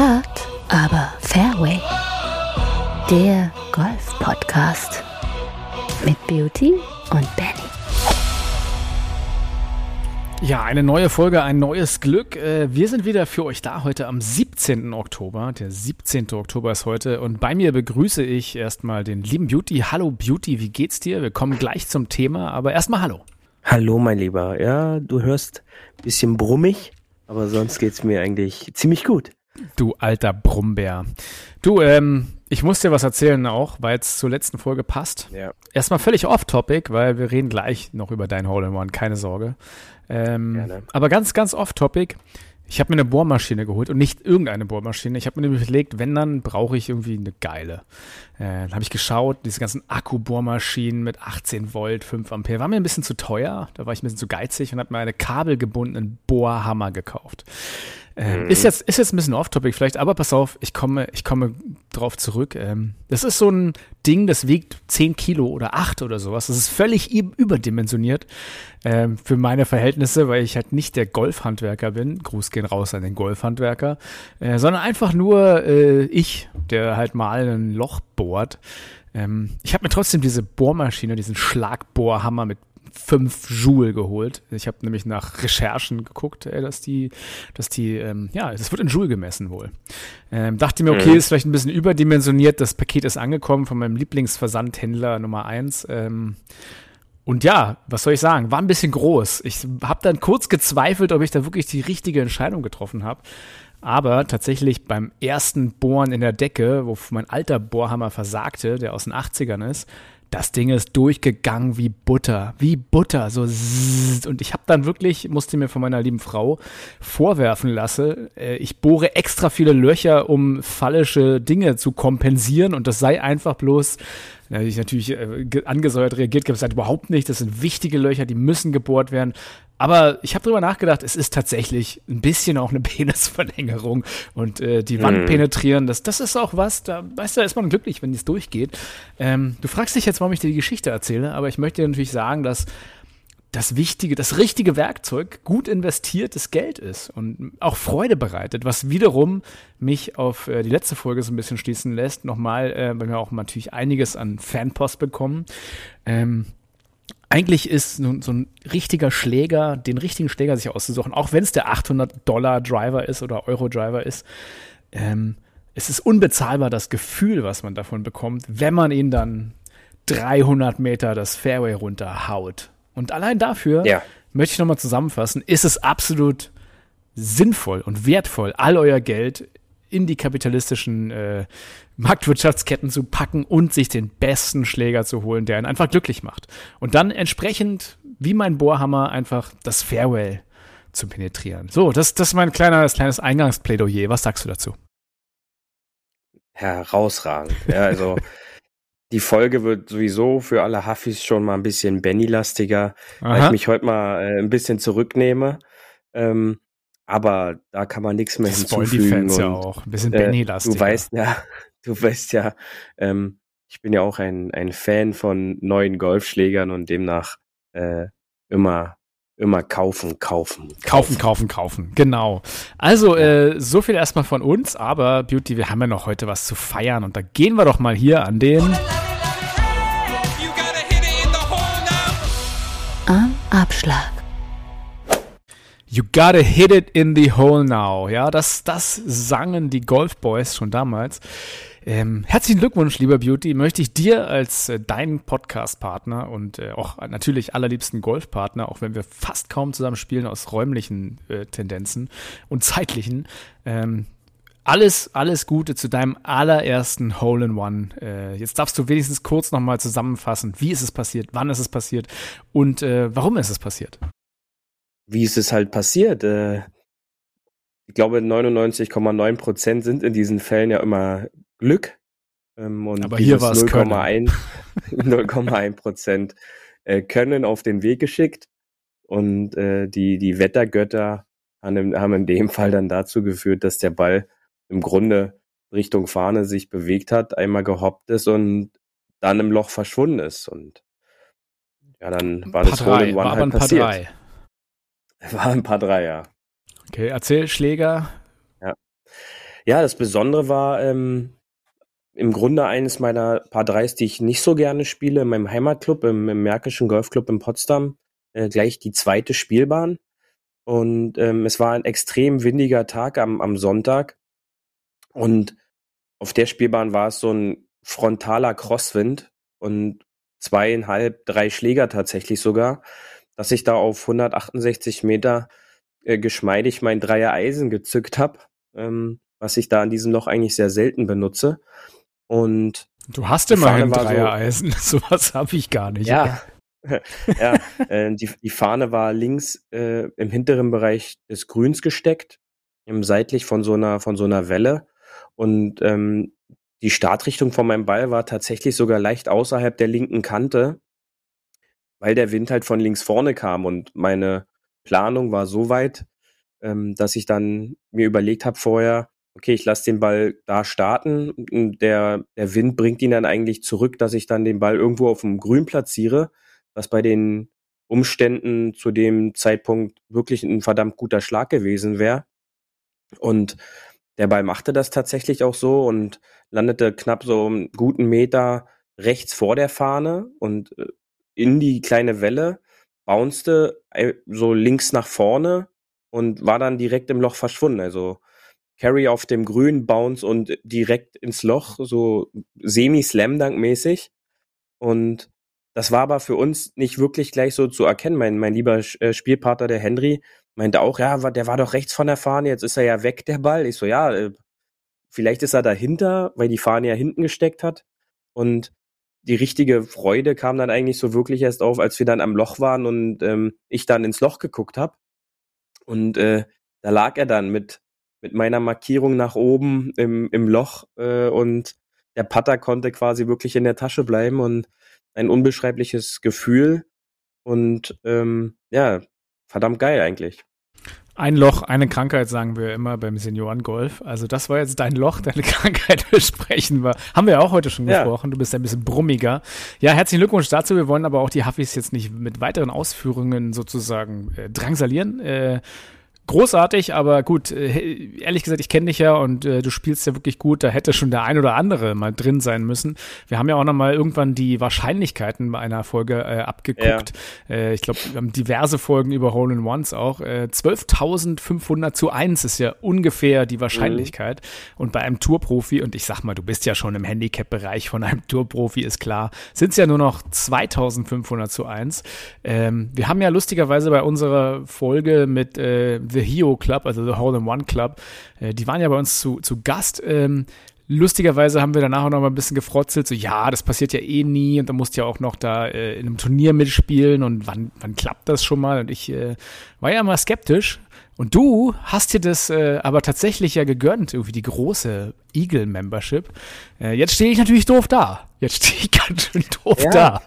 Hard, aber Fairway. Der Golf-Podcast mit Beauty und Benny. Ja, eine neue Folge, ein neues Glück. Äh, wir sind wieder für euch da heute am 17. Oktober. Der 17. Oktober ist heute und bei mir begrüße ich erstmal den lieben Beauty. Hallo Beauty, wie geht's dir? Wir kommen gleich zum Thema, aber erstmal hallo. Hallo mein Lieber. Ja, du hörst ein bisschen brummig, aber sonst geht's mir eigentlich ziemlich gut. Du alter Brummbär. Du, ähm, ich muss dir was erzählen auch, weil es zur letzten Folge passt. Ja. Erstmal völlig off-topic, weil wir reden gleich noch über dein Hole-in-One, keine Sorge. Ähm, Gerne. aber ganz, ganz off-topic. Ich habe mir eine Bohrmaschine geholt und nicht irgendeine Bohrmaschine. Ich habe mir nämlich überlegt, wenn, dann brauche ich irgendwie eine geile. Äh, dann habe ich geschaut, diese ganzen Akku-Bohrmaschinen mit 18 Volt, 5 Ampere, war mir ein bisschen zu teuer. Da war ich ein bisschen zu geizig und habe mir einen kabelgebundenen Bohrhammer gekauft. Ähm, Mhm. ist, jetzt, ist jetzt ein bisschen off-topic vielleicht, aber pass auf, ich komme, ich komme drauf zurück. Ähm, das ist so ein Ding, das wiegt 10 Kilo oder 8 oder sowas. Das ist völlig überdimensioniert ähm, für meine Verhältnisse, weil ich halt nicht der Golfhandwerker bin. Gruß gehen raus an den Golfhandwerker, äh, sondern einfach nur äh, ich, der halt mal ein Loch bohrt. Ähm, ich habe mir trotzdem diese Bohrmaschine, diesen Schlagbohrhammer mit 5 Joule geholt. Ich habe nämlich nach Recherchen geguckt, äh, dass die, dass die, ähm, ja, das wird in Joule gemessen wohl. Ähm, dachte mir, okay, Mhm. ist vielleicht ein bisschen überdimensioniert. Das Paket ist angekommen von meinem Lieblingsversandhändler Nummer 1. Ähm, und ja, was soll ich sagen? War ein bisschen groß. Ich habe dann kurz gezweifelt, ob ich da wirklich die richtige Entscheidung getroffen habe. Aber tatsächlich beim ersten Bohren in der Decke, wo mein alter Bohrhammer versagte, der aus den 80ern ist, das Ding ist durchgegangen wie Butter, wie Butter, so zzzt. und ich habe dann wirklich, musste mir von meiner lieben Frau vorwerfen lassen, äh, ich bohre extra viele Löcher, um fallische Dinge zu kompensieren und das sei einfach bloß, da habe ich natürlich äh, ge- angesäuert reagiert, gesagt, überhaupt nicht, das sind wichtige Löcher, die müssen gebohrt werden. Aber ich habe drüber nachgedacht, es ist tatsächlich ein bisschen auch eine Penisverlängerung und äh, die Wand Mhm. penetrieren, das, das ist auch was, da weißt du, da ist man glücklich, wenn es durchgeht. Ähm, du fragst dich jetzt, warum ich dir die Geschichte erzähle, aber ich möchte dir natürlich sagen, dass das wichtige, das richtige Werkzeug gut investiertes Geld ist und auch Freude bereitet, was wiederum mich auf äh, die letzte Folge so ein bisschen schließen lässt. Nochmal, äh, weil wir auch natürlich einiges an Fanpost bekommen. Ähm, eigentlich ist nun so ein richtiger Schläger, den richtigen Schläger sich auszusuchen, auch wenn es der 800 Dollar Driver ist oder Euro Driver ist, ähm, es ist unbezahlbar das Gefühl, was man davon bekommt, wenn man ihn dann 300 Meter das Fairway runterhaut. Und allein dafür Ja. möchte ich nochmal zusammenfassen, ist es absolut sinnvoll und wertvoll, all euer Geld in die kapitalistischen äh, Marktwirtschaftsketten zu packen und sich den besten Schläger zu holen, der ihn einfach glücklich macht. Und dann entsprechend, wie mein Bohrhammer, einfach das Fairway zu penetrieren. So, das, das ist mein kleines, kleines Eingangsplädoyer. Was sagst du dazu? Herausragend. Ja, also die Folge wird sowieso für alle Huffis schon mal ein bisschen Benny-lastiger, weil ich mich heute mal äh, ein bisschen zurücknehme. Ähm, aber da kann man nichts mehr das wollen die hinzufügen. Fans ja und, auch. Ein bisschen äh, Benny-lastig. Du weißt ja, du weißt ja, ähm, ich bin ja auch ein, ein Fan von neuen Golfschlägern und demnach äh, immer, immer kaufen, kaufen. Kaufen, kaufen, kaufen. Genau. Also, äh, so viel erstmal von uns, aber Beauty, wir haben ja noch heute was zu feiern und da gehen wir doch mal hier an den. You gotta You gotta hit it in the hole now. Ja, das, das sangen die Golf Boys schon damals. Ähm, herzlichen Glückwunsch, lieber Beauty. Möchte ich dir als äh, deinen Podcast-Partner und äh, auch natürlich allerliebsten Golfpartner, auch wenn wir fast kaum zusammen spielen aus räumlichen äh, Tendenzen und zeitlichen, ähm, alles, alles Gute zu deinem allerersten Hole in One. Äh, jetzt darfst du wenigstens kurz nochmal zusammenfassen, wie ist es passiert, wann ist es passiert und äh, warum ist es passiert. Wie ist es halt passiert? Äh, ich glaube, 99,9 Prozent sind in diesen Fällen ja immer Glück. Ähm, und Aber hier war's Können. 0,1 0,1 Prozent äh, Können auf den Weg geschickt. Und äh, die, die Wettergötter haben, in- haben in dem Fall dann dazu geführt, dass der Ball im Grunde Richtung Fahne sich bewegt hat, einmal gehoppt ist und dann im Loch verschwunden ist. Und ja, dann war das Hole in war One halt passiert. drei. War ein paar drei, ja. Okay, erzähl, Schläger. Ja, das Besondere war ähm, im Grunde eines meiner paar Dreis, die ich nicht so gerne spiele, in meinem Heimatclub, im, im Märkischen Golfclub in Potsdam, äh, gleich die zweite Spielbahn. Und ähm, es war ein extrem windiger Tag am, am Sonntag. Und auf der Spielbahn war es so ein frontaler Crosswind und zweieinhalb, drei Schläger tatsächlich sogar, dass ich da auf 168 Meter äh, geschmeidig mein Dreier Eisen gezückt habe, ähm, was ich da an diesem Loch eigentlich sehr selten benutze. Und du hast immer ein Dreier Eisen, so, sowas habe ich gar nicht. Ja, ja, äh, die, die Fahne war links äh, im hinteren Bereich des Grüns gesteckt, im seitlich von so einer von so einer Welle und ähm, die Startrichtung von meinem Ball war tatsächlich sogar leicht außerhalb der linken Kante, weil der Wind halt von links vorne kam und meine Planung war so weit, ähm, dass ich dann mir überlegt habe vorher, okay, ich lasse den Ball da starten. Der, der Wind bringt ihn dann eigentlich zurück, dass ich dann den Ball irgendwo auf dem Grün platziere, was bei den Umständen zu dem Zeitpunkt wirklich ein verdammt guter Schlag gewesen wäre. Und der Ball machte das tatsächlich auch so und landete knapp so einen guten Meter rechts vor der Fahne und äh, in die kleine Welle, bouncete äh, so links nach vorne und war dann direkt im Loch verschwunden. Also Carry auf dem Grün, Bounce und direkt ins Loch, so semi-Slam-Dunk-mäßig. Und das war aber für uns nicht wirklich gleich so zu erkennen. Mein, mein lieber äh, Spielpartner, der Henry, meinte auch, ja, der war doch rechts von der Fahne, jetzt ist er ja weg, der Ball. Ich so, ja, äh, vielleicht ist er dahinter, weil die Fahne ja hinten gesteckt hat. Und die richtige Freude kam dann eigentlich so wirklich erst auf, als wir dann am Loch waren und ähm, ich dann ins Loch geguckt habe. Und äh, da lag er dann mit, mit meiner Markierung nach oben im, im Loch äh, und der Putter konnte quasi wirklich in der Tasche bleiben und ein unbeschreibliches Gefühl und ähm, ja, verdammt geil eigentlich. Ein Loch, eine Krankheit, sagen wir immer beim Seniorengolf. Also das war jetzt dein Loch, deine Krankheit besprechen wir. Haben wir ja auch heute schon ja. gesprochen. Du bist ein bisschen brummiger. Ja, herzlichen Glückwunsch dazu. Wir wollen aber auch die Huffis jetzt nicht mit weiteren Ausführungen sozusagen äh, drangsalieren. Äh, großartig, aber gut, äh, ehrlich gesagt, ich kenne dich ja und äh, du spielst ja wirklich gut. Da hätte schon der ein oder andere mal drin sein müssen. Wir haben ja auch noch mal irgendwann die Wahrscheinlichkeiten bei einer Folge äh, abgeguckt. Ja. Äh, ich glaube, wir haben diverse Folgen über Hole in Ones auch. Äh, 12.500 zu 1 ist ja ungefähr die Wahrscheinlichkeit. Mhm. Und bei einem Tourprofi, und ich sag mal, du bist ja schon im Handicap-Bereich von einem Tourprofi, ist klar, sind es ja nur noch 2.500 zu 1. Ähm, wir haben ja lustigerweise bei unserer Folge mit äh, The Hio Club, also The Hole in One Club, äh, die waren ja bei uns zu, zu Gast. Ähm, lustigerweise haben wir danach auch noch mal ein bisschen gefrotzelt, so ja, das passiert ja eh nie und da musst ja auch noch da äh, in einem Turnier mitspielen und wann, wann klappt das schon mal? Und ich äh, war ja mal skeptisch. Und du hast dir das äh, aber tatsächlich ja gegönnt, irgendwie die große Eagle-Membership. Äh, jetzt stehe ich natürlich doof da. Jetzt stehe ich ganz schön doof ja. da.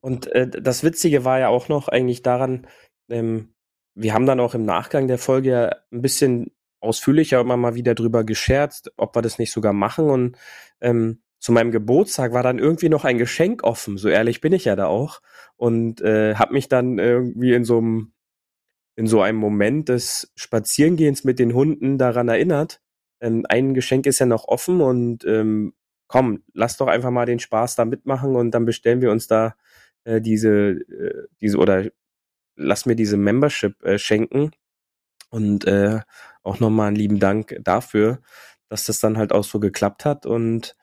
und äh, das Witzige war ja auch noch eigentlich daran, ähm, wir haben dann auch im Nachgang der Folge ja ein bisschen ausführlicher immer mal wieder drüber gescherzt, ob wir das nicht sogar machen. Und ähm, zu meinem Geburtstag war dann irgendwie noch ein Geschenk offen. So ehrlich bin ich ja da auch. Und äh, habe mich dann irgendwie in so einem in so einem Moment des Spazierengehens mit den Hunden daran erinnert. Ähm, ein Geschenk ist ja noch offen und ähm, komm, lass doch einfach mal den Spaß da mitmachen und dann bestellen wir uns da äh, diese, äh, diese oder lass mir diese Membership äh, schenken. Und äh, auch nochmal einen lieben Dank dafür, dass das dann halt auch so geklappt hat. Und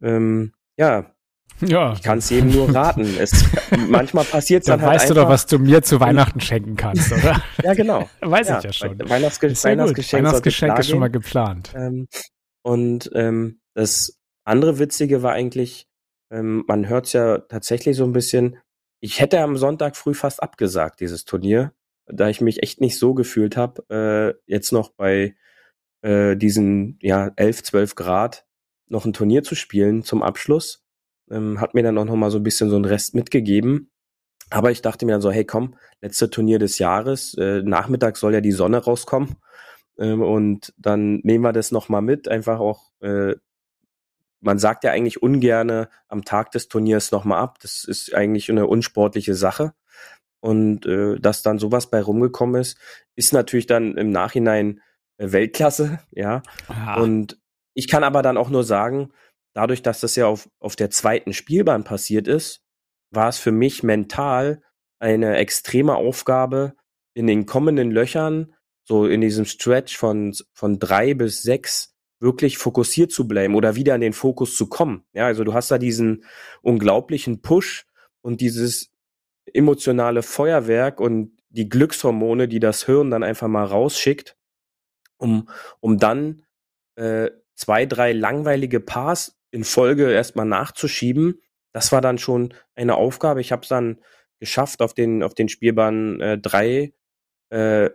ähm, ja, ja. Ich kann es jedem nur raten. Es, manchmal passiert es dann, dann halt weißt einfach, du doch, was du mir zu Weihnachten schenken kannst, oder? ja, genau. Weiß ja, ich ja schon. Weihnachtsge ist Weihnachtsgeschenk, Weihnachtsgeschenk ist schon mal geplant. Ähm, und ähm, das andere Witzige war eigentlich, ähm, man hört es ja tatsächlich so ein bisschen, ich hätte am Sonntag früh fast abgesagt, dieses Turnier, da ich mich echt nicht so gefühlt habe, äh, jetzt noch bei äh, diesen ja, 11, 12 Grad noch ein Turnier zu spielen zum Abschluss. Ähm, hat mir dann auch noch mal so ein bisschen so einen Rest mitgegeben. Aber ich dachte mir dann so, hey komm, letzte Turnier des Jahres, äh, Nachmittag soll ja die Sonne rauskommen. Ähm, und dann nehmen wir das noch mal mit, einfach auch äh, man sagt ja eigentlich ungerne am Tag des Turniers nochmal ab. Das ist eigentlich eine unsportliche Sache. Und äh, dass dann sowas bei rumgekommen ist, ist natürlich dann im Nachhinein äh, Weltklasse, ja. Ja. Und ich kann aber dann auch nur sagen, dadurch, dass das ja auf, auf der zweiten Spielbahn passiert ist, war es für mich mental eine extreme Aufgabe, in den kommenden Löchern, so in diesem Stretch von, von drei bis sechs, wirklich fokussiert zu bleiben oder wieder an den Fokus zu kommen. Ja, also du hast da diesen unglaublichen Push und dieses emotionale Feuerwerk und die Glückshormone, die das Hirn dann einfach mal rausschickt, um, um dann äh, zwei, drei langweilige Pars in Folge erstmal nachzuschieben. Das war dann schon eine Aufgabe. Ich habe es dann geschafft, auf den, auf den Spielbahnen äh, drei äh,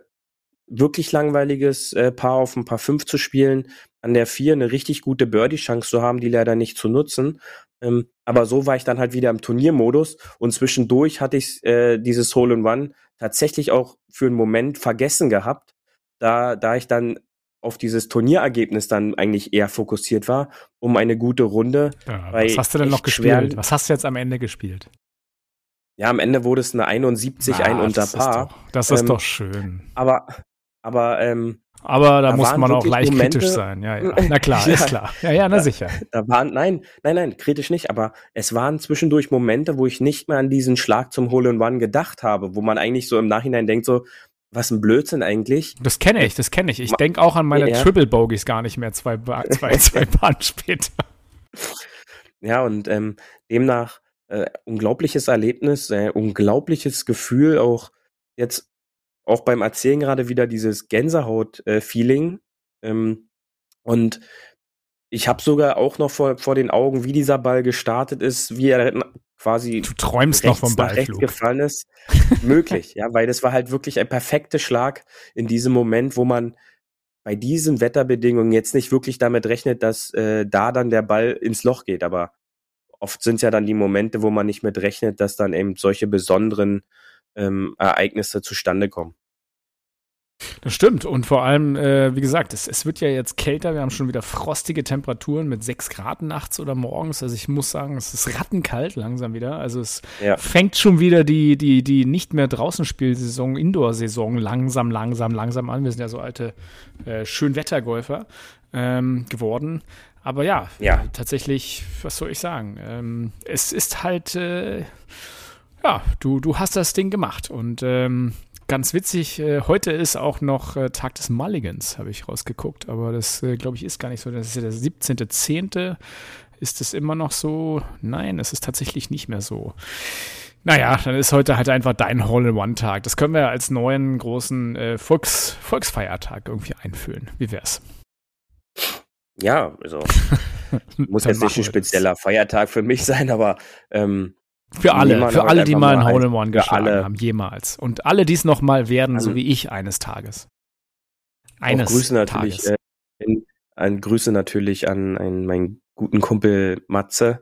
wirklich langweiliges äh, Paar auf ein Paar fünf zu spielen, an der vier eine richtig gute Birdie-Chance zu haben, die leider nicht zu nutzen. Ähm, aber so war ich dann halt wieder im Turniermodus und zwischendurch hatte ich äh, dieses Hole in One tatsächlich auch für einen Moment vergessen gehabt, da, da ich dann auf dieses Turnierergebnis dann eigentlich eher fokussiert war, um eine gute Runde. Ja, was hast du denn noch gespielt? Was hast du jetzt am Ende gespielt? Ja, am Ende wurde es eine 71, ein Ah, unter das ist Paar. doch, das ist Ähm, doch schön. Aber, aber ähm, Aber da, da muss man auch leicht Momente- kritisch sein. Ja, ja. Na klar, Ja. ist klar. Ja, ja, na sicher. da waren, nein, nein, nein, kritisch nicht, aber es waren zwischendurch Momente, wo ich nicht mehr an diesen Schlag zum Hole in One gedacht habe, wo man eigentlich so im Nachhinein denkt, so, was ein Blödsinn eigentlich. Das kenne ich, das kenne ich. Ich denke auch an meine Ja. Triple Bogies gar nicht mehr zwei, zwei, zwei Bahnen später. Ja, und ähm, demnach äh, unglaubliches Erlebnis, äh, unglaubliches Gefühl, auch jetzt auch beim Erzählen gerade wieder dieses Gänsehaut-Feeling. ähm, und ich habe sogar auch noch vor, vor den Augen, wie dieser Ball gestartet ist, wie er quasi Du träumst noch vom nach rechts gefallen ist. Möglich, ja, weil das war halt wirklich ein perfekter Schlag in diesem Moment, wo man bei diesen Wetterbedingungen jetzt nicht wirklich damit rechnet, dass äh, da dann der Ball ins Loch geht. Aber oft sind es ja dann die Momente, wo man nicht mit rechnet, dass dann eben solche besonderen ähm, Ereignisse zustande kommen. Das stimmt. Und vor allem, äh, wie gesagt, es, es wird ja jetzt kälter. Wir haben schon wieder frostige Temperaturen mit 6 Grad nachts oder morgens. Also ich muss sagen, es ist rattenkalt langsam wieder. Also es Ja. fängt schon wieder die, die, die nicht mehr draußen Spielsaison, Indoor-Saison langsam, langsam, langsam an. Wir sind ja so alte äh, Schönwettergolfer ähm, geworden. Aber ja, Ja. tatsächlich, was soll ich sagen? Ähm, es ist halt, äh, ja, du, du hast das Ding gemacht. Und ähm, ganz witzig, äh, heute ist auch noch äh, Tag des Mulligans, habe ich rausgeguckt. Aber das, äh, glaube ich, ist gar nicht so. Das ist ja der 17.10. Ist es immer noch so? Nein, es ist tatsächlich nicht mehr so. Naja, dann ist heute halt einfach dein Hole-in-One-Tag. Das können wir ja als neuen großen äh, Volks Volksfeiertag irgendwie einführen. Wie wär's? Ja, also muss jetzt nicht ein wir das. spezieller Feiertag für mich sein, aber ähm, Für alle, wir für alle, die mal ein Hole ein- in One geschlagen alle. haben, jemals. Und alle, die es noch mal werden, so An- wie ich eines Tages. Eines Grüße natürlich, Tages. äh, in, an Grüße natürlich an einen, meinen guten Kumpel Matze.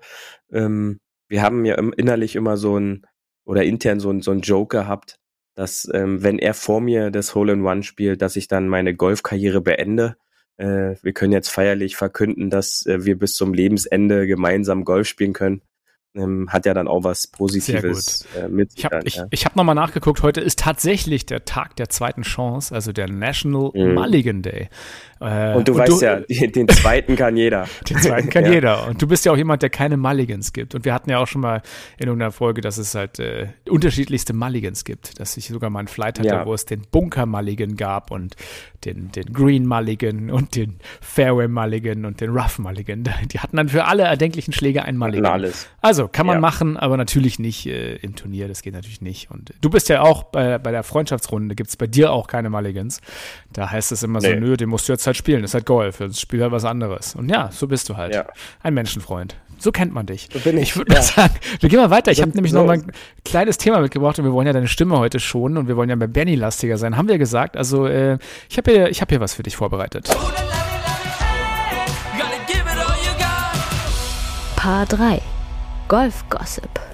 Ähm, wir haben ja innerlich immer so ein oder intern so ein, so ein Joke gehabt, dass ähm, wenn er vor mir das Hole in One spielt, dass ich dann meine Golfkarriere beende. Äh, wir können jetzt feierlich verkünden, dass äh, wir bis zum Lebensende gemeinsam Golf spielen können. Ähm, hat ja dann auch was Positives äh, mit Ich habe ich, ja. ich hab nochmal nachgeguckt, heute ist tatsächlich der Tag der zweiten Chance, also der National Mhm. Mulligan Day. Äh, Und du weißt ja, die- den zweiten kann jeder. Den zweiten kann Ja. jeder. Und du bist ja auch jemand, der keine Mulligans gibt. Und wir hatten ja auch schon mal in irgendeiner Folge, dass es halt äh, unterschiedlichste Mulligans gibt. Dass ich sogar mal einen Flight hatte, Ja. wo es den Bunker Mulligan gab und den, den Green Mulligan und den Fairway Mulligan und den Rough Mulligan. Die hatten dann für alle erdenklichen Schläge einen Mulligan. Alles. Also kann man Ja. machen, aber natürlich nicht äh, im Turnier. Das geht natürlich nicht. Und äh, du bist ja auch bei, bei der Freundschaftsrunde, gibt es bei dir auch keine Mulligans. Da heißt es immer so, Nee. nö, den musst du jetzt halt spielen. Das ist halt Golf. Das Spiel halt was anderes. Und ja, so bist du halt. Ja. Ein Menschenfreund. So kennt man dich. So bin ich, Ich würde ja. mal sagen, wir gehen mal weiter. Ich habe nämlich so noch mal ein kleines Thema mitgebracht und wir wollen ja deine Stimme heute schonen und wir wollen ja bei Benny lastiger sein. Haben wir gesagt. Also äh, ich habe hier, ich hab hier was für dich vorbereitet. Paar 3. Golf Gossip.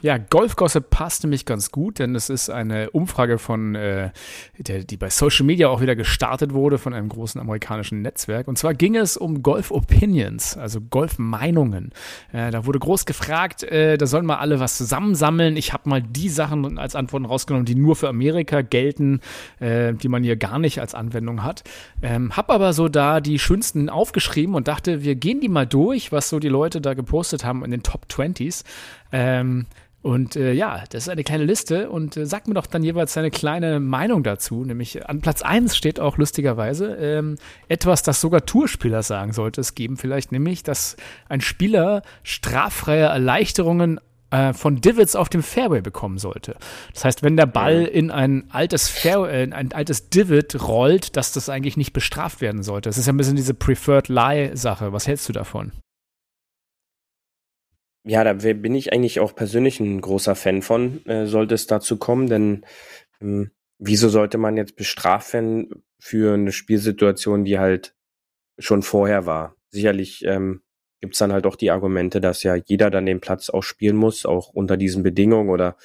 Ja, Golfgossip passt nämlich ganz gut, denn es ist eine Umfrage von, äh, der, die bei Social Media auch wieder gestartet wurde von einem großen amerikanischen Netzwerk. Und zwar ging es um Golf Opinions, also Golfmeinungen. Äh, da wurde groß gefragt, äh, da sollen mal alle was zusammensammeln. Ich habe mal die Sachen als Antworten rausgenommen, die nur für Amerika gelten, äh, die man hier gar nicht als Anwendung hat. Ähm, hab aber so da die schönsten aufgeschrieben und dachte, wir gehen die mal durch, was so die Leute da gepostet haben in den Top 20s. Ähm, und äh, ja, das ist eine kleine Liste und äh, sag mir doch dann jeweils deine kleine Meinung dazu. Nämlich an Platz 1 steht auch lustigerweise ähm, etwas, das sogar Tourspieler sagen sollte es geben. Vielleicht nämlich, dass ein Spieler straffreie Erleichterungen äh, von Divots auf dem Fairway bekommen sollte. Das heißt, wenn der Ball in ein altes Fairway, in ein altes Divot rollt, dass das eigentlich nicht bestraft werden sollte. Das ist ja ein bisschen diese Preferred Lie-Sache. Was hältst du davon? Ja, da bin ich eigentlich auch persönlich ein großer Fan von, äh, sollte es dazu kommen, denn ähm, wieso sollte man jetzt bestraft werden für eine Spielsituation, die halt schon vorher war? Sicherlich ähm, gibt es dann halt auch die Argumente, dass ja jeder dann den Platz auch spielen muss, auch unter diesen Bedingungen oder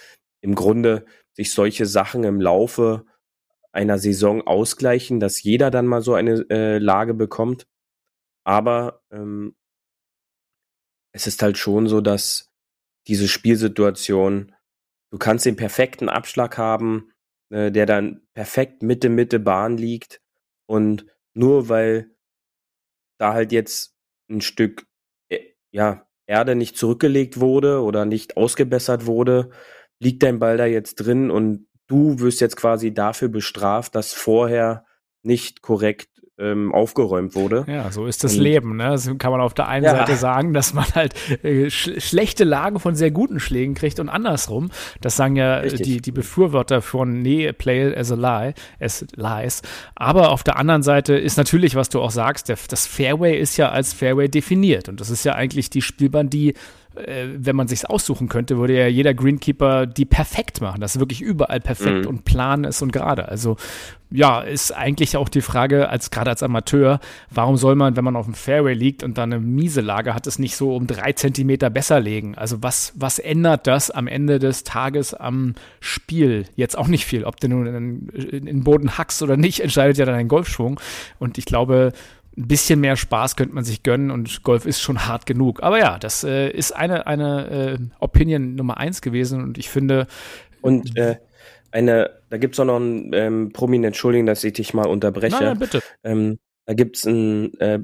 im Grunde sich solche Sachen im Laufe einer Saison ausgleichen, dass jeder dann mal so eine äh, Lage bekommt. Aber ähm, es ist halt schon so, dass diese Spielsituation, du kannst den perfekten Abschlag haben, äh, der dann perfekt Mitte, Mitte Bahn liegt. Und nur weil da halt jetzt ein Stück, äh, ja, Erde nicht zurückgelegt wurde oder nicht ausgebessert wurde, liegt dein Ball da jetzt drin und du wirst jetzt quasi dafür bestraft, dass vorher nicht korrekt ähm, aufgeräumt wurde. Ja, so ist das und, Leben. Ne? Das kann man auf der einen ja. Seite sagen, dass man halt äh, sch schlechte Lagen von sehr guten Schlägen kriegt und andersrum. Das sagen ja die, die Befürworter von Nee, play as a lie, as lies. Aber auf der anderen Seite ist natürlich, was du auch sagst, der, das Fairway ist ja als Fairway definiert und das ist ja eigentlich die Spielbahn, die äh, wenn man sich's aussuchen könnte, würde ja jeder Greenkeeper die perfekt machen, dass wirklich überall perfekt mhm. und plan ist und gerade. Also ja, ist eigentlich auch die Frage, als gerade als Amateur, warum soll man, wenn man auf dem Fairway liegt und dann eine miese Lage hat, es nicht so um drei Zentimeter besser legen? Also was, was ändert das am Ende des Tages am Spiel? Jetzt auch nicht viel. Ob du nun in, in den Boden hackst oder nicht, entscheidet ja dann dein Golfschwung. Und ich glaube, ein bisschen mehr Spaß könnte man sich gönnen und Golf ist schon hart genug. Aber ja, das äh, ist eine, eine äh, Opinion Nummer eins gewesen und ich finde. Und äh, eine, da gibt es auch noch ein ähm, prominent, Entschuldigung, dass ich dich mal unterbreche. Nein, nein bitte. Ähm, da gibt es ein äh,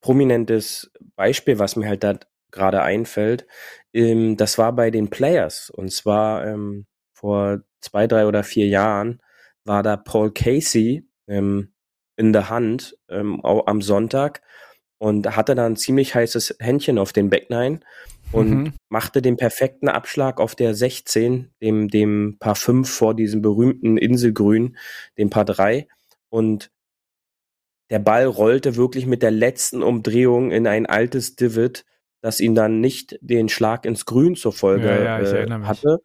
prominentes Beispiel, was mir halt da gerade einfällt. Ähm, das war bei den Players. Und zwar ähm, vor zwei, drei oder vier Jahren war da Paul Casey, ähm, in der Hand ähm, am Sonntag und hatte dann ein ziemlich heißes Händchen auf den Backnine und mhm. machte den perfekten Abschlag auf der 16, dem, dem Paar 5 vor diesem berühmten Inselgrün, dem Paar 3 und der Ball rollte wirklich mit der letzten Umdrehung in ein altes Divot, das ihm dann nicht den Schlag ins Grün zur Folge ja, ja, äh, hatte,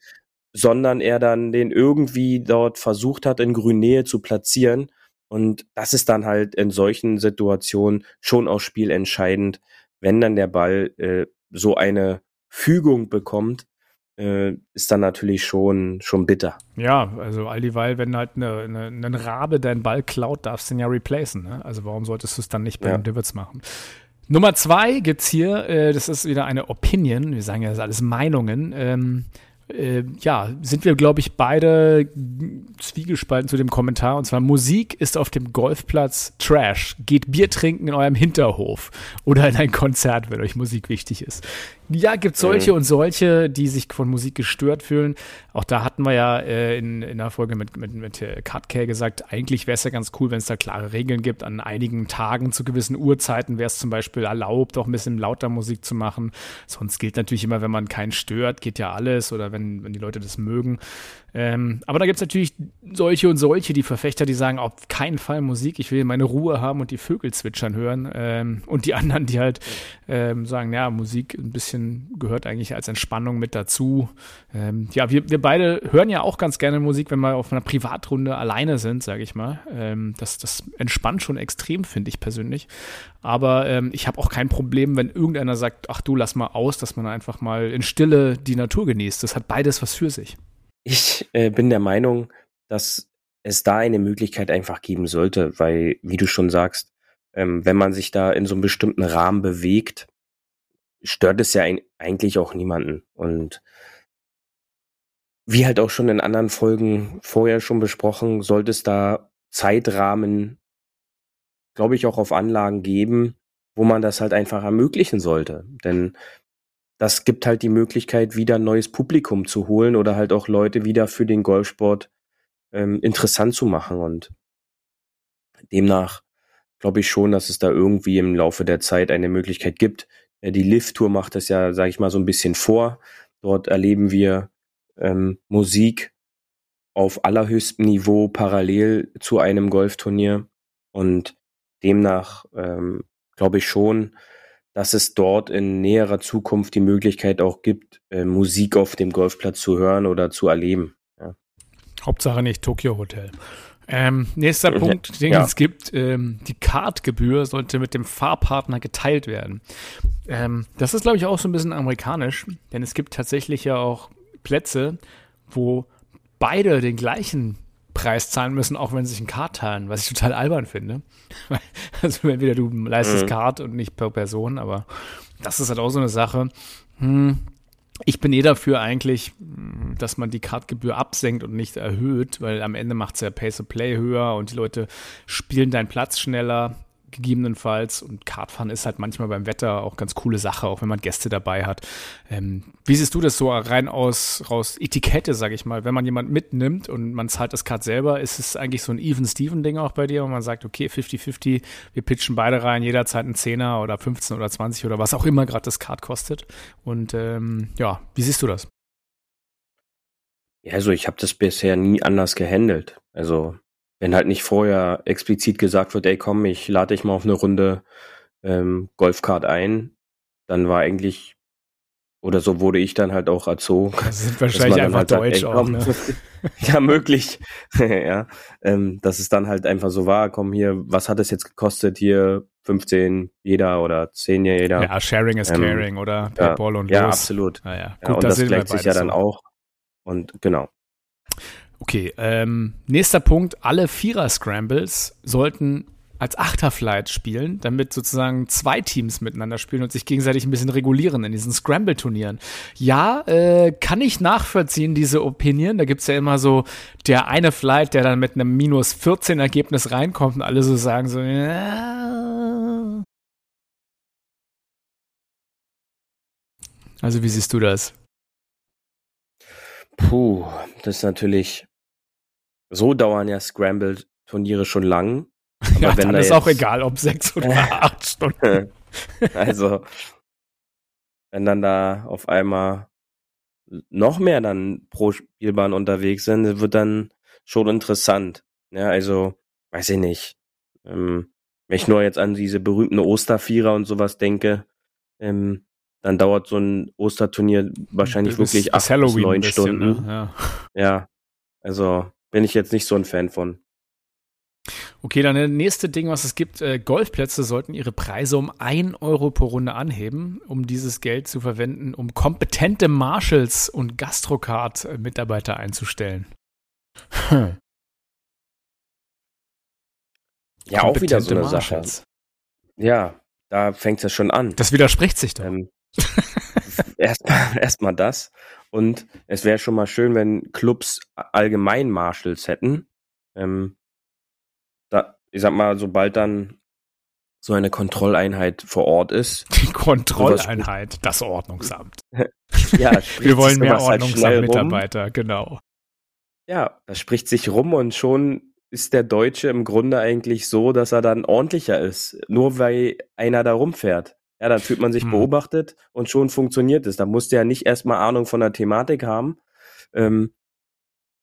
sondern er dann den irgendwie dort versucht hat, in Grünnähe zu platzieren und das ist dann halt in solchen Situationen schon auch spielentscheidend, wenn dann der Ball äh, so eine Fügung bekommt, äh, ist dann natürlich schon, schon bitter. Ja, also all dieweil, wenn halt eine, eine, ein Rabe deinen Ball klaut, darfst du ihn ja replacen. Ne? Also warum solltest du es dann nicht bei ja. Divots machen? Nummer zwei gibt's hier, äh, das ist wieder eine Opinion, wir sagen ja das alles Meinungen. Ähm, äh, ja, sind wir, glaube ich, beide zwiegespalten zu dem Kommentar. Und zwar, Musik ist auf dem Golfplatz Trash. Geht Bier trinken in eurem Hinterhof oder in ein Konzert, wenn euch Musik wichtig ist. Ja, gibt solche mhm. und solche, die sich von Musik gestört fühlen. Auch da hatten wir ja äh, in, in der Folge mit, mit, mit Cutcare gesagt, eigentlich wäre es ja ganz cool, wenn es da klare Regeln gibt. An einigen Tagen zu gewissen Uhrzeiten wäre es zum Beispiel erlaubt, auch ein bisschen lauter Musik zu machen. Sonst gilt natürlich immer, wenn man keinen stört, geht ja alles oder wenn, wenn die Leute das mögen. Ähm, aber da gibt es natürlich solche und solche, die Verfechter, die sagen, auf keinen Fall Musik, ich will meine Ruhe haben und die Vögel zwitschern hören. Ähm, und die anderen, die halt ähm, sagen, ja, Musik ein bisschen gehört eigentlich als Entspannung mit dazu. Ähm, ja, wir, wir beide hören ja auch ganz gerne Musik, wenn wir auf einer Privatrunde alleine sind, sage ich mal. Ähm, das, das entspannt schon extrem, finde ich persönlich. Aber ähm, ich habe auch kein Problem, wenn irgendeiner sagt, ach du, lass mal aus, dass man einfach mal in Stille die Natur genießt. Das hat hat beides was für sich. Ich äh, bin der Meinung, dass es da eine Möglichkeit einfach geben sollte, weil, wie du schon sagst, ähm, wenn man sich da in so einem bestimmten Rahmen bewegt, stört es ja eigentlich auch niemanden. Und wie halt auch schon in anderen Folgen vorher schon besprochen, sollte es da Zeitrahmen, glaube ich, auch auf Anlagen geben, wo man das halt einfach ermöglichen sollte. Denn das gibt halt die Möglichkeit, wieder ein neues Publikum zu holen oder halt auch Leute wieder für den Golfsport ähm, interessant zu machen. Und demnach glaube ich schon, dass es da irgendwie im Laufe der Zeit eine Möglichkeit gibt. Äh, die Lift-Tour macht das ja, sage ich mal, so ein bisschen vor. Dort erleben wir ähm, Musik auf allerhöchstem Niveau parallel zu einem Golfturnier. Und demnach ähm, glaube ich schon, dass es dort in näherer Zukunft die Möglichkeit auch gibt, äh, Musik auf dem Golfplatz zu hören oder zu erleben. Ja. Hauptsache nicht Tokyo Hotel. Ähm, nächster Punkt, den ja. es gibt, ähm, die Kartgebühr sollte mit dem Fahrpartner geteilt werden. Ähm, das ist, glaube ich, auch so ein bisschen amerikanisch, denn es gibt tatsächlich ja auch Plätze, wo beide den gleichen Preis zahlen müssen, auch wenn sie sich ein Kart teilen, was ich total albern finde. also entweder du leistest mhm. Kart und nicht per Person, aber das ist halt auch so eine Sache. Hm, ich bin eh dafür eigentlich, dass man die Kartgebühr absenkt und nicht erhöht, weil am Ende macht es ja Pace of Play höher und die Leute spielen deinen Platz schneller gegebenenfalls. Und Kartfahren ist halt manchmal beim Wetter auch ganz coole Sache, auch wenn man Gäste dabei hat. Ähm, wie siehst du das so rein aus raus Etikette, sag ich mal? Wenn man jemand mitnimmt und man zahlt das Kart selber, ist es eigentlich so ein Even-Steven-Ding auch bei dir, wo man sagt, okay, 50-50, wir pitchen beide rein, jederzeit ein Zehner oder 15 oder 20 oder was auch immer gerade das Kart kostet. Und ähm, ja, wie siehst du das? Ja, also ich habe das bisher nie anders gehandelt. Also wenn halt nicht vorher explizit gesagt wird, ey komm, ich lade dich mal auf eine Runde ähm, Golfkart ein, dann war eigentlich, oder so wurde ich dann halt auch erzogen. Das sind wahrscheinlich einfach halt Deutsch sagt, komm, auch, ne? ja, möglich. ja, ähm, dass es dann halt einfach so war, komm hier, was hat es jetzt gekostet hier? 15 jeder oder 10 jeder. Ja, Sharing is ähm, Caring oder ja, Ball und Ja, los. absolut. Ja, ja. Gut, ja, und das gleicht sich ja dann so. auch. Und genau. Okay, ähm, nächster Punkt. Alle Vierer-Scrambles sollten als Achterflight spielen, damit sozusagen zwei Teams miteinander spielen und sich gegenseitig ein bisschen regulieren in diesen Scramble-Turnieren. Ja, äh, kann ich nachvollziehen, diese Opinion. Da gibt's ja immer so der eine Flight, der dann mit einem minus 14 Ergebnis reinkommt und alle so sagen so, ja. Also wie siehst du das? Puh, das ist natürlich. So dauern ja Scramble-Turniere schon lang. Aber ja, dann da ist auch egal, ob sechs oder acht Stunden. also, wenn dann da auf einmal noch mehr dann pro Spielbahn unterwegs sind, wird dann schon interessant. Ja, also, weiß ich nicht. Ähm, wenn ich nur jetzt an diese berühmten Ostervierer und sowas denke, ähm, dann dauert so ein Osterturnier wahrscheinlich bis, wirklich acht bis neun Stunden. Ne? Ja. ja, also bin ich jetzt nicht so ein Fan von. Okay, dann das nächste Ding, was es gibt, äh, Golfplätze sollten ihre Preise um ein Euro pro Runde anheben, um dieses Geld zu verwenden, um kompetente Marshals und Gastrocard-Mitarbeiter einzustellen. Hm. Ja, auch wieder so eine Marshals. Sache. Ja, da fängt es ja schon an. Das widerspricht sich doch. Ähm, Erstmal erst das. Und es wäre schon mal schön, wenn Clubs allgemein Marshals hätten. Ähm, da, ich sag mal, sobald dann so eine Kontrolleinheit vor Ort ist. Die Kontrolleinheit, das Ordnungsamt. ja, wir wollen mehr halt Ordnungsamt-Mitarbeiter, halt genau. Ja, das spricht sich rum und schon ist der Deutsche im Grunde eigentlich so, dass er dann ordentlicher ist, nur weil einer da rumfährt. Ja, dann fühlt man sich hm. beobachtet und schon funktioniert es. Da musst du ja nicht erstmal Ahnung von der Thematik haben. Ähm,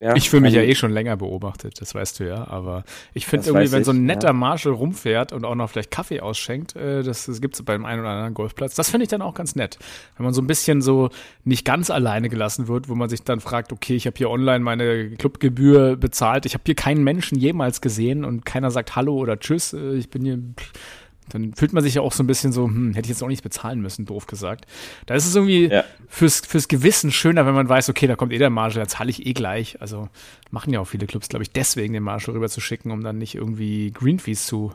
ja, ich fühle mich ja eh schon länger beobachtet, das weißt du ja. Aber ich finde irgendwie, wenn ich, so ein netter ja. Marshall rumfährt und auch noch vielleicht Kaffee ausschenkt, äh, das, das gibt es beim einen oder anderen Golfplatz, das finde ich dann auch ganz nett. Wenn man so ein bisschen so nicht ganz alleine gelassen wird, wo man sich dann fragt, okay, ich habe hier online meine Clubgebühr bezahlt, ich habe hier keinen Menschen jemals gesehen und keiner sagt Hallo oder Tschüss, äh, ich bin hier Dann fühlt man sich ja auch so ein bisschen so, hm, hätte ich jetzt auch nichts bezahlen müssen, doof gesagt. Da ist es irgendwie ja. fürs, fürs Gewissen schöner, wenn man weiß, okay, da kommt eh der Marshall, da zahle ich eh gleich. Also machen ja auch viele Clubs, glaube ich, deswegen den Marshall rüber zu schicken, um dann nicht irgendwie Greenfees zu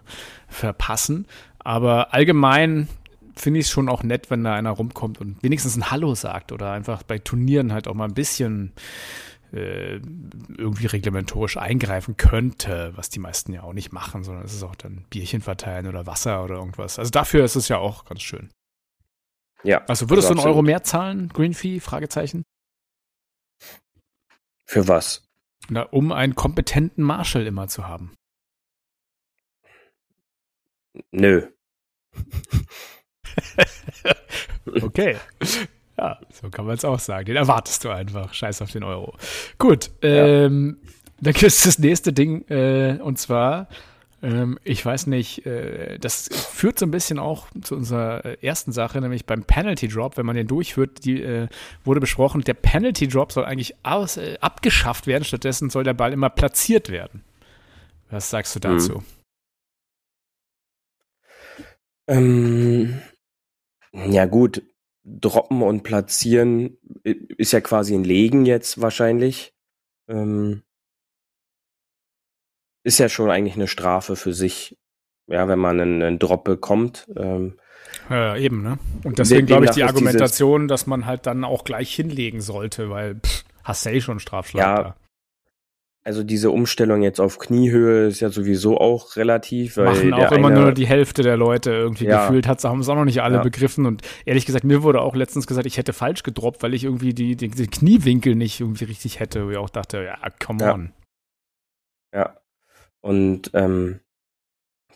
verpassen. Aber allgemein finde ich es schon auch nett, wenn da einer rumkommt und wenigstens ein Hallo sagt oder einfach bei Turnieren halt auch mal ein bisschen irgendwie reglementorisch eingreifen könnte, was die meisten ja auch nicht machen, sondern es ist auch dann Bierchen verteilen oder Wasser oder irgendwas. Also dafür ist es ja auch ganz schön. Ja. Also würdest also du einen Euro mehr zahlen, Green Fee? Fragezeichen. Für was? Na, um einen kompetenten Marshall immer zu haben. Nö. okay. Ja, so kann man es auch sagen. Den erwartest du einfach. Scheiß auf den Euro. Gut, ähm, ja. dann gibt es das nächste Ding, äh, und zwar, ähm, ich weiß nicht, äh, das führt so ein bisschen auch zu unserer äh, ersten Sache, nämlich beim Penalty Drop, wenn man den durchführt, die äh, wurde besprochen, der Penalty Drop soll eigentlich aus, äh, abgeschafft werden, stattdessen soll der Ball immer platziert werden. Was sagst du dazu? Ähm, ja gut, droppen und platzieren ist ja quasi ein Legen jetzt wahrscheinlich. Ähm, ist ja schon eigentlich eine Strafe für sich, ja, wenn man einen, einen Drop bekommt. Ähm, ja, eben, ne? Und deswegen glaube ich die Argumentation, dass man halt dann auch gleich hinlegen sollte, weil pff, hast du ja eh schon Strafschlag. Ja, da. Also diese Umstellung jetzt auf Kniehöhe ist ja sowieso auch relativ. Machen auch immer nur die Hälfte der Leute irgendwie ja. gefühlt, hat, haben es auch noch nicht alle ja. begriffen. Und ehrlich gesagt, mir wurde auch letztens gesagt, ich hätte falsch gedroppt, weil ich irgendwie die, die, die Kniewinkel nicht irgendwie richtig hätte. Wo ich auch dachte, ja, come ja. on. Ja. Und ähm,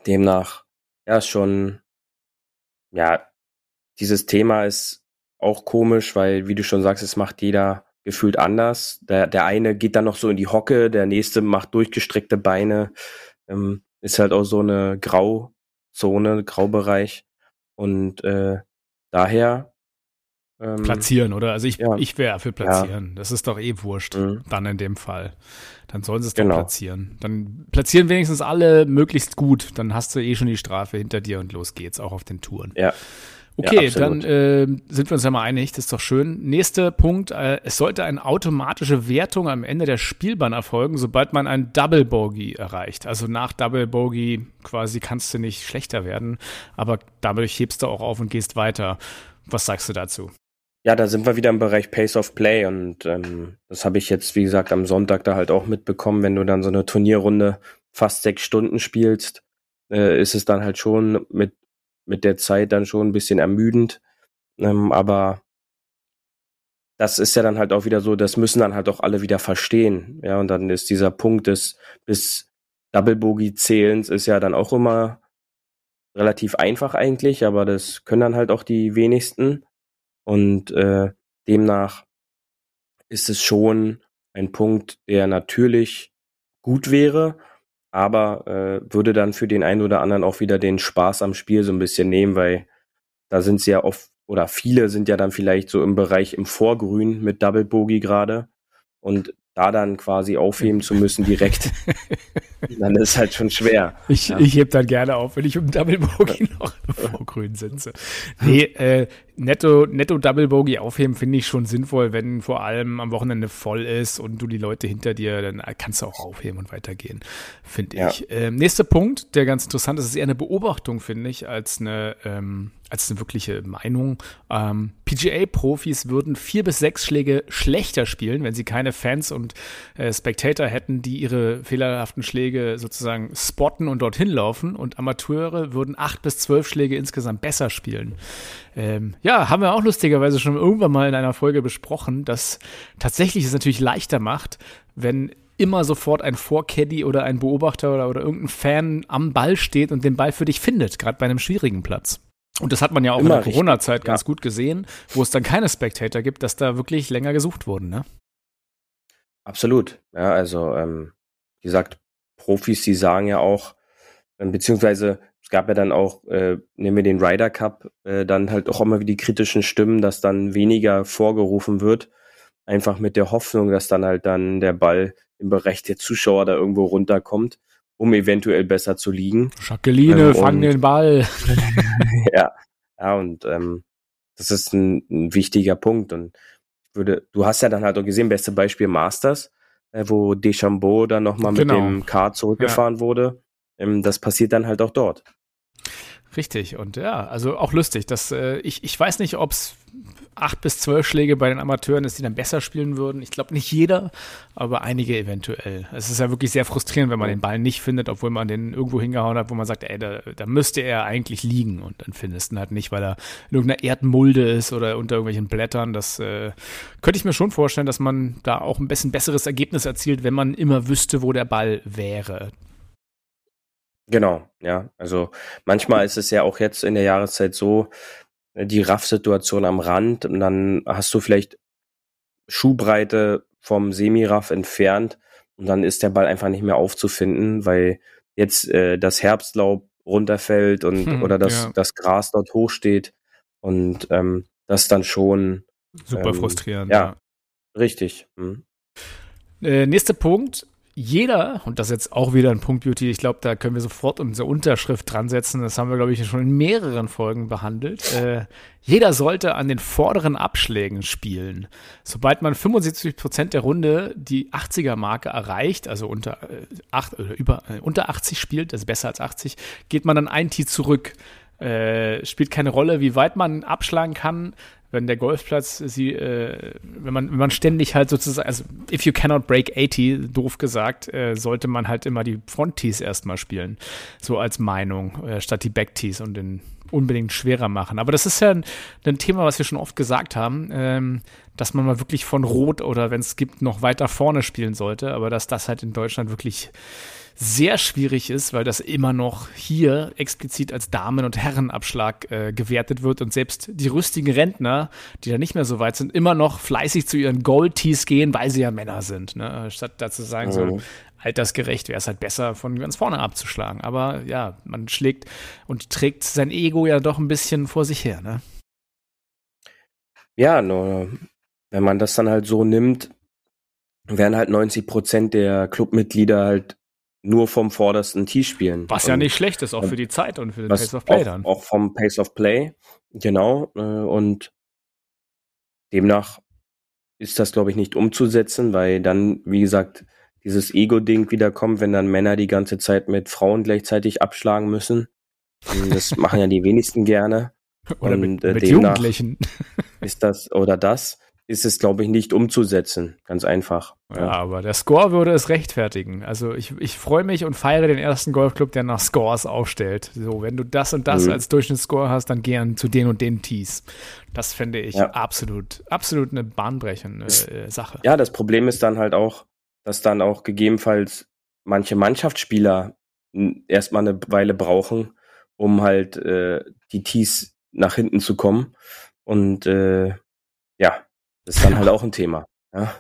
demnach, ja, schon, ja, dieses Thema ist auch komisch, weil, wie du schon sagst, es macht jeder gefühlt anders. Der, der eine geht dann noch so in die Hocke, der nächste macht durchgestreckte Beine. Ähm, ist halt auch so eine Grauzone, Graubereich. Und äh, daher. Ähm, platzieren, oder? Also ich, ja. ich wäre für platzieren. Ja. Das ist doch eh wurscht, mhm. dann in dem Fall. Dann sollen sie es genau. platzieren. Dann platzieren wenigstens alle möglichst gut. Dann hast du eh schon die Strafe hinter dir und los geht's, auch auf den Touren. Ja. Okay, ja, dann äh, sind wir uns ja mal einig, das ist doch schön. Nächster Punkt, äh, es sollte eine automatische Wertung am Ende der Spielbahn erfolgen, sobald man ein Double Bogey erreicht. Also nach Double Bogey quasi kannst du nicht schlechter werden, aber dadurch hebst du auch auf und gehst weiter. Was sagst du dazu? Ja, da sind wir wieder im Bereich Pace of Play und ähm, das habe ich jetzt, wie gesagt, am Sonntag da halt auch mitbekommen, wenn du dann so eine Turnierrunde fast sechs Stunden spielst, äh, ist es dann halt schon mit mit der Zeit dann schon ein bisschen ermüdend. Ähm, aber das ist ja dann halt auch wieder so, das müssen dann halt auch alle wieder verstehen. Ja, und dann ist dieser Punkt des bis Double Bogey Zählens ist ja dann auch immer relativ einfach eigentlich, aber das können dann halt auch die wenigsten. Und äh, demnach ist es schon ein Punkt, der natürlich gut wäre, aber äh, würde dann für den einen oder anderen auch wieder den Spaß am Spiel so ein bisschen nehmen, weil da sind sie ja oft oder viele sind ja dann vielleicht so im Bereich im Vorgrün mit Double Bogey gerade und da dann quasi aufheben zu müssen direkt, dann ist halt schon schwer. Ich, ja. ich heb dann gerne auf, wenn ich um Double Bogey noch vor Grün sitze. Nee, äh, netto, netto Double Bogey aufheben finde ich schon sinnvoll, wenn vor allem am Wochenende voll ist und du die Leute hinter dir, dann kannst du auch aufheben und weitergehen, finde ja. ich. Ähm, nächster Punkt, der ganz interessant ist, ist eher eine Beobachtung, finde ich, als eine, ähm, als eine wirkliche Meinung. Ähm, PGA-Profis würden vier bis sechs Schläge schlechter spielen, wenn sie keine Fans und äh, Spectator hätten, die ihre fehlerhaften Schläge sozusagen spotten und dorthin laufen. Und Amateure würden acht bis zwölf Schläge insgesamt besser spielen. Ähm, ja, haben wir auch lustigerweise schon irgendwann mal in einer Folge besprochen, dass tatsächlich es natürlich leichter macht, wenn immer sofort ein Vorcaddy oder ein Beobachter oder, oder irgendein Fan am Ball steht und den Ball für dich findet, gerade bei einem schwierigen Platz. Und das hat man ja auch Immer in der Corona-Zeit ganz ja. gut gesehen, wo es dann keine Spectator gibt, dass da wirklich länger gesucht wurden, ne? Absolut. Ja, also, ähm, wie gesagt, Profis, die sagen ja auch, äh, beziehungsweise es gab ja dann auch, äh, nehmen wir den Ryder Cup, äh, dann halt auch immer wieder die kritischen Stimmen, dass dann weniger vorgerufen wird. Einfach mit der Hoffnung, dass dann halt dann der Ball im Bereich der Zuschauer da irgendwo runterkommt. um eventuell besser zu liegen. Jacqueline, ähm, fang den Ball. ja, ja, und ähm, das ist ein, ein wichtiger Punkt. Und ich würde, du hast ja dann halt auch gesehen, beste Beispiel Masters, äh, wo Deschambeau dann nochmal genau. mit dem Car zurückgefahren ja. wurde. Ähm, das passiert dann halt auch dort. Richtig, und ja, also auch lustig. Dass, äh, ich, ich weiß nicht, ob es acht bis zwölf Schläge bei den Amateuren ist, die dann besser spielen würden. Ich glaube nicht jeder, aber einige eventuell. Es ist ja wirklich sehr frustrierend, wenn man den Ball nicht findet, obwohl man den irgendwo hingehauen hat, wo man sagt, ey, da, da müsste er eigentlich liegen und dann findest du ihn halt nicht, weil er in irgendeiner Erdmulde ist oder unter irgendwelchen Blättern. Das äh, könnte ich mir schon vorstellen, dass man da auch ein bisschen besseres Ergebnis erzielt, wenn man immer wüsste, wo der Ball wäre. Genau, ja. Also manchmal ist es ja auch jetzt in der Jahreszeit so, äh, die Raff-Situation am Rand und dann hast du vielleicht Schuhbreite vom Semiraff entfernt und dann ist der Ball einfach nicht mehr aufzufinden, weil jetzt äh, das Herbstlaub runterfällt und hm, oder das, ja. das Gras dort hochsteht und ähm, das dann schon super ähm, frustrierend. Ja, ja. richtig. Hm. Äh, nächster Punkt, jeder, und das ist jetzt auch wieder ein Punkt, Beauty, ich glaube, da können wir sofort unsere Unterschrift dran setzen. Das haben wir, glaube ich, schon in mehreren Folgen behandelt. Äh, jeder sollte an den vorderen Abschlägen spielen. Sobald man 75 Prozent der Runde die 80er-Marke erreicht, also unter, äh, acht, oder über, äh, unter 80 spielt, also besser als 80, geht man dann ein Tee zurück. Äh, spielt keine Rolle, wie weit man abschlagen kann wenn der Golfplatz sie, äh, wenn man, wenn man ständig halt sozusagen, also if you cannot break 80, doof gesagt, äh, sollte man halt immer die Front-Tees erstmal spielen. So als Meinung, äh, statt die Back-Tees und den unbedingt schwerer machen. Aber das ist ja ein, ein Thema, was wir schon oft gesagt haben, ähm, dass man mal wirklich von Rot oder wenn es gibt, noch weiter vorne spielen sollte, aber dass das halt in Deutschland wirklich sehr schwierig ist, weil das immer noch hier explizit als Damen- und Herrenabschlag äh, gewertet wird und selbst die rüstigen Rentner, die da nicht mehr so weit sind, immer noch fleißig zu ihren Gold-Tees gehen, weil sie ja Männer sind. Ne? Statt dazu sagen, mhm. so altersgerecht wäre es halt besser, von ganz vorne abzuschlagen. Aber ja, man schlägt und trägt sein Ego ja doch ein bisschen vor sich her. Ne? Ja, nur wenn man das dann halt so nimmt, werden halt 90 Prozent der Clubmitglieder halt nur vom vordersten Tee spielen. Was ja nicht schlecht ist, auch für die Zeit und für den Pace of Play auch, dann. Auch vom Pace of Play, genau. Äh, und demnach ist das, glaube ich, nicht umzusetzen, weil dann, wie gesagt, dieses Ego-Ding wiederkommt, wenn dann Männer die ganze Zeit mit Frauen gleichzeitig abschlagen müssen. Das machen ja die wenigsten gerne. Oder und, mit, äh, mit Jugendlichen. ist das oder das ist es, glaube ich, nicht umzusetzen. Ganz einfach. Ja, ja, aber der Score würde es rechtfertigen. Also ich, ich freue mich und feiere den ersten Golfclub, der nach Scores aufstellt. So, wenn du das und das mhm. als Durchschnittsscore hast, dann gern zu den und den Tees. Das fände ich ja. absolut, absolut eine bahnbrechende äh, Sache. Ja, das Problem ist dann halt auch, dass dann auch gegebenenfalls manche Mannschaftsspieler erstmal eine Weile brauchen, um halt äh, die Tees nach hinten zu kommen. Und äh, ja, das ist dann halt auch ein Thema. Ja.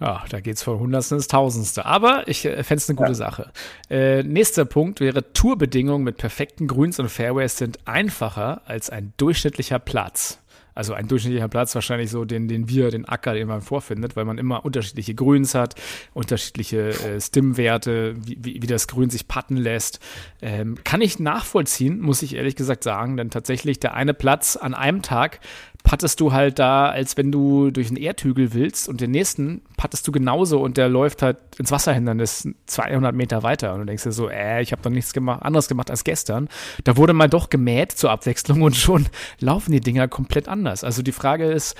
Ja, da geht's von Hundertsten ins Tausendste. Aber ich äh, fände es eine gute ja. Sache. Äh, nächster Punkt wäre, Tourbedingungen mit perfekten Grüns und Fairways sind einfacher als ein durchschnittlicher Platz. Also ein durchschnittlicher Platz wahrscheinlich so, den, den wir, den Acker, den man vorfindet, weil man immer unterschiedliche Grüns hat, unterschiedliche äh, Stimmwerte, wie, wie, wie das Grün sich patten lässt. Ähm, kann ich nachvollziehen, muss ich ehrlich gesagt sagen, denn tatsächlich der eine Platz an einem Tag pattest du halt da, als wenn du durch einen Erdhügel willst und den nächsten pattest du genauso und der läuft halt ins Wasserhindernis 200 Meter weiter und du denkst dir so, äh, ich habe doch nichts gemacht, anderes gemacht als gestern. Da wurde mal doch gemäht zur Abwechslung und schon laufen die Dinger komplett anders. Also die Frage ist,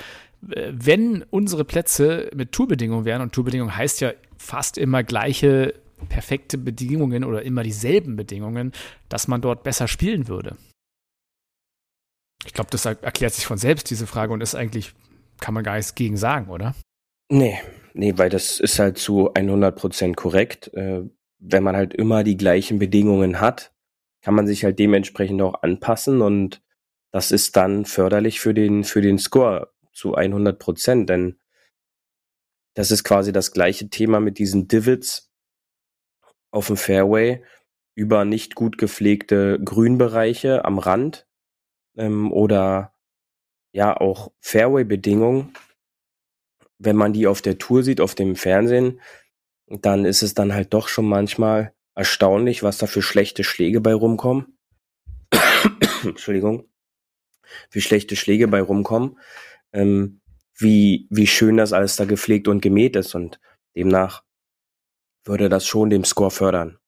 äh, wenn unsere Plätze mit Tourbedingungen wären und Tourbedingungen heißt ja fast immer gleiche perfekte Bedingungen oder immer dieselben Bedingungen, dass man dort besser spielen würde. Ich glaube, das erklärt sich von selbst, diese Frage, und ist eigentlich, kann man gar nichts gegen sagen, oder? Nee, nee, weil das ist halt zu 100 Prozent korrekt. Äh, wenn man halt immer die gleichen Bedingungen hat, kann man sich halt dementsprechend auch anpassen und das ist dann förderlich für den, für den Score zu 100 Prozent, denn das ist quasi das gleiche Thema mit diesen Divots auf dem Fairway über nicht gut gepflegte Grünbereiche am Rand ähm, oder ja auch Fairway-Bedingungen, wenn man die auf der Tour sieht, auf dem Fernsehen, dann ist es dann halt doch schon manchmal erstaunlich, was da für schlechte Schläge bei rumkommen. Entschuldigung. Wie schlechte Schläge bei rumkommen. Ähm, wie, wie schön das alles da gepflegt und gemäht ist und demnach würde das schon dem Score fördern.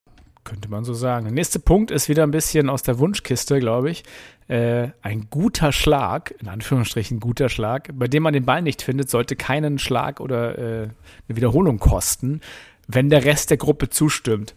Könnte man so sagen. Der nächste Punkt ist wieder ein bisschen aus der Wunschkiste, glaube ich. Äh, ein guter Schlag, in Anführungsstrichen guter Schlag, bei dem man den Ball nicht findet, sollte keinen Schlag oder äh, eine Wiederholung kosten, wenn der Rest der Gruppe zustimmt.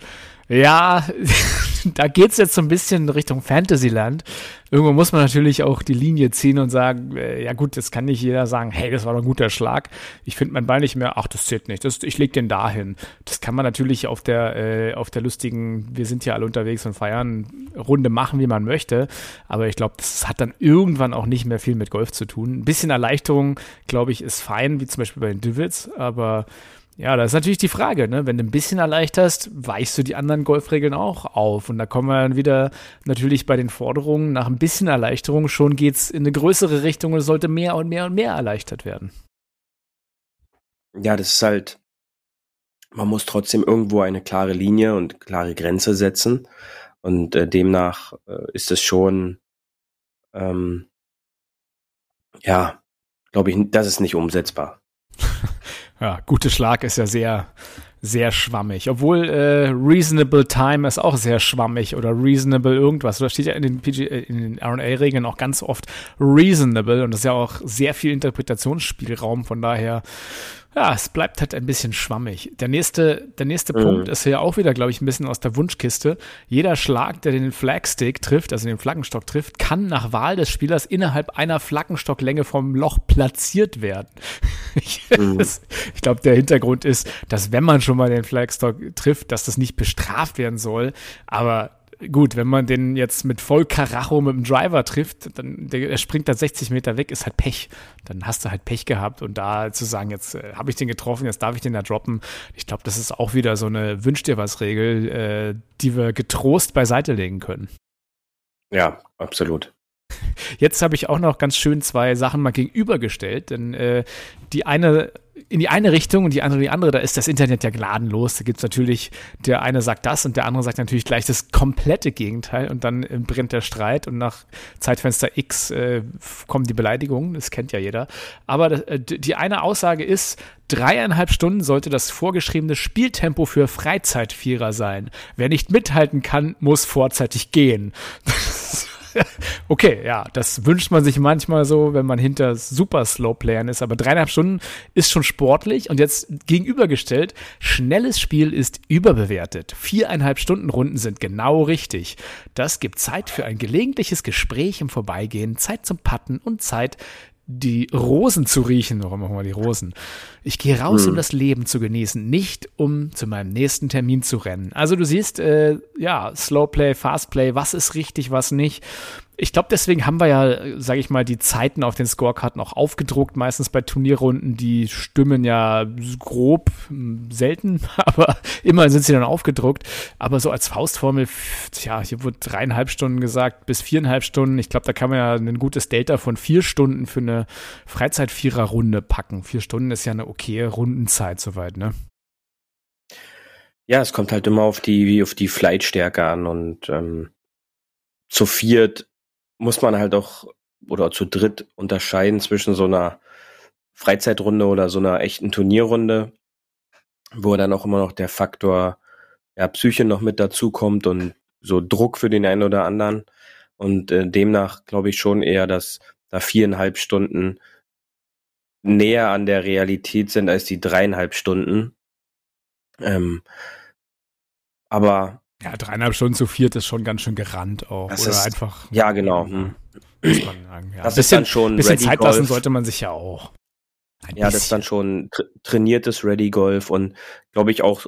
Ja, da geht's jetzt so ein bisschen Richtung Fantasyland. Irgendwo muss man natürlich auch die Linie ziehen und sagen, äh, ja gut, jetzt kann nicht jeder sagen, hey, das war doch ein guter Schlag. Ich finde mein Ball nicht mehr, ach, das zählt nicht, das, ich leg den dahin. Das kann man natürlich auf der, äh, auf der lustigen, wir sind ja alle unterwegs und feiern, Runde machen, wie man möchte. Aber ich glaube, das hat dann irgendwann auch nicht mehr viel mit Golf zu tun. Ein bisschen Erleichterung, glaube ich, ist fein, wie zum Beispiel bei den Divots, aber ja, das ist natürlich die Frage, ne? Wenn du ein bisschen erleichterst, weichst du die anderen Golfregeln auch auf. Und da kommen wir dann wieder natürlich bei den Forderungen nach ein bisschen Erleichterung. Schon geht's in eine größere Richtung und es sollte mehr und mehr und mehr erleichtert werden. Ja, das ist halt, man muss trotzdem irgendwo eine klare Linie und klare Grenze setzen. Und äh, demnach äh, ist es schon, ähm, ja, glaube ich, das ist nicht umsetzbar. Ja, guter Schlag ist ja sehr, sehr schwammig. Obwohl äh, Reasonable Time ist auch sehr schwammig oder Reasonable irgendwas. Da steht ja in den, PG, äh, in den RA-Regeln auch ganz oft Reasonable und das ist ja auch sehr viel Interpretationsspielraum. Von daher ja, es bleibt halt ein bisschen schwammig. Der nächste, der nächste mhm. Punkt ist ja auch wieder, glaube ich, ein bisschen aus der Wunschkiste. Jeder Schlag, der den Flagstick trifft, also den Flaggenstock trifft, kann nach Wahl des Spielers innerhalb einer Flaggenstocklänge vom Loch platziert werden. ich, mhm. ich glaube, der Hintergrund ist, dass wenn man schon mal den Flagstock trifft, dass das nicht bestraft werden soll. Aber gut, wenn man den jetzt mit voll Karacho mit dem Driver trifft, dann der, der springt dann 60 Meter weg, ist halt Pech. Dann hast du halt Pech gehabt und da zu sagen, jetzt äh, habe ich den getroffen, jetzt darf ich den da droppen. Ich glaube, das ist auch wieder so eine Wünsch dir was Regel, äh, die wir getrost beiseite legen können. Ja, absolut. Jetzt habe ich auch noch ganz schön zwei Sachen mal gegenübergestellt, denn äh, die eine in die eine Richtung und die andere in die andere, da ist das Internet ja gnadenlos. Da gibt es natürlich, der eine sagt das und der andere sagt natürlich gleich das komplette Gegenteil und dann äh, brennt der Streit und nach Zeitfenster X äh, kommen die Beleidigungen, das kennt ja jeder. Aber äh, die eine Aussage ist, dreieinhalb Stunden sollte das vorgeschriebene Spieltempo für Freizeitvierer sein. Wer nicht mithalten kann, muss vorzeitig gehen. okay, ja, das wünscht man sich manchmal so, wenn man hinter super Slow Playern ist, aber dreieinhalb Stunden ist schon sportlich und jetzt gegenübergestellt, schnelles Spiel ist überbewertet. Viereinhalb Stunden Runden sind genau richtig. Das gibt Zeit für ein gelegentliches Gespräch im Vorbeigehen, Zeit zum Patten und Zeit, die Rosen zu riechen. Warum machen wir die Rosen? Ich gehe raus, hm. um das Leben zu genießen, nicht um zu meinem nächsten Termin zu rennen. Also du siehst, äh, ja, Slowplay, Fastplay, was ist richtig, was nicht ich glaube, deswegen haben wir ja, sage ich mal, die Zeiten auf den Scorekarten auch aufgedruckt. Meistens bei Turnierrunden, die stimmen ja grob, hm, selten, aber immer sind sie dann aufgedruckt. Aber so als Faustformel, tja, hier wurde dreieinhalb Stunden gesagt, bis viereinhalb Stunden. Ich glaube, da kann man ja ein gutes Delta von vier Stunden für eine Freizeitviererrunde packen. Vier Stunden ist ja eine okaye Rundenzeit soweit, ne? Ja, es kommt halt immer auf die, auf die Flightstärke an und ähm, zu viert muss man halt auch oder zu dritt unterscheiden zwischen so einer Freizeitrunde oder so einer echten Turnierrunde, wo dann auch immer noch der Faktor ja, Psyche noch mit dazukommt und so Druck für den einen oder anderen. Und äh, demnach glaube ich schon eher, dass da viereinhalb Stunden näher an der Realität sind als die dreieinhalb Stunden. Ähm, aber ja, dreieinhalb Stunden zu viert ist schon ganz schön gerannt auch. Das Oder ist, einfach. Ja, genau. Hm. Muss man sagen, ja. Das bisschen, ist dann schon. bisschen Ready Zeit Golf. lassen sollte man sich ja auch. Ein ja, bisschen. das ist dann schon tra trainiertes Ready Golf und glaube ich auch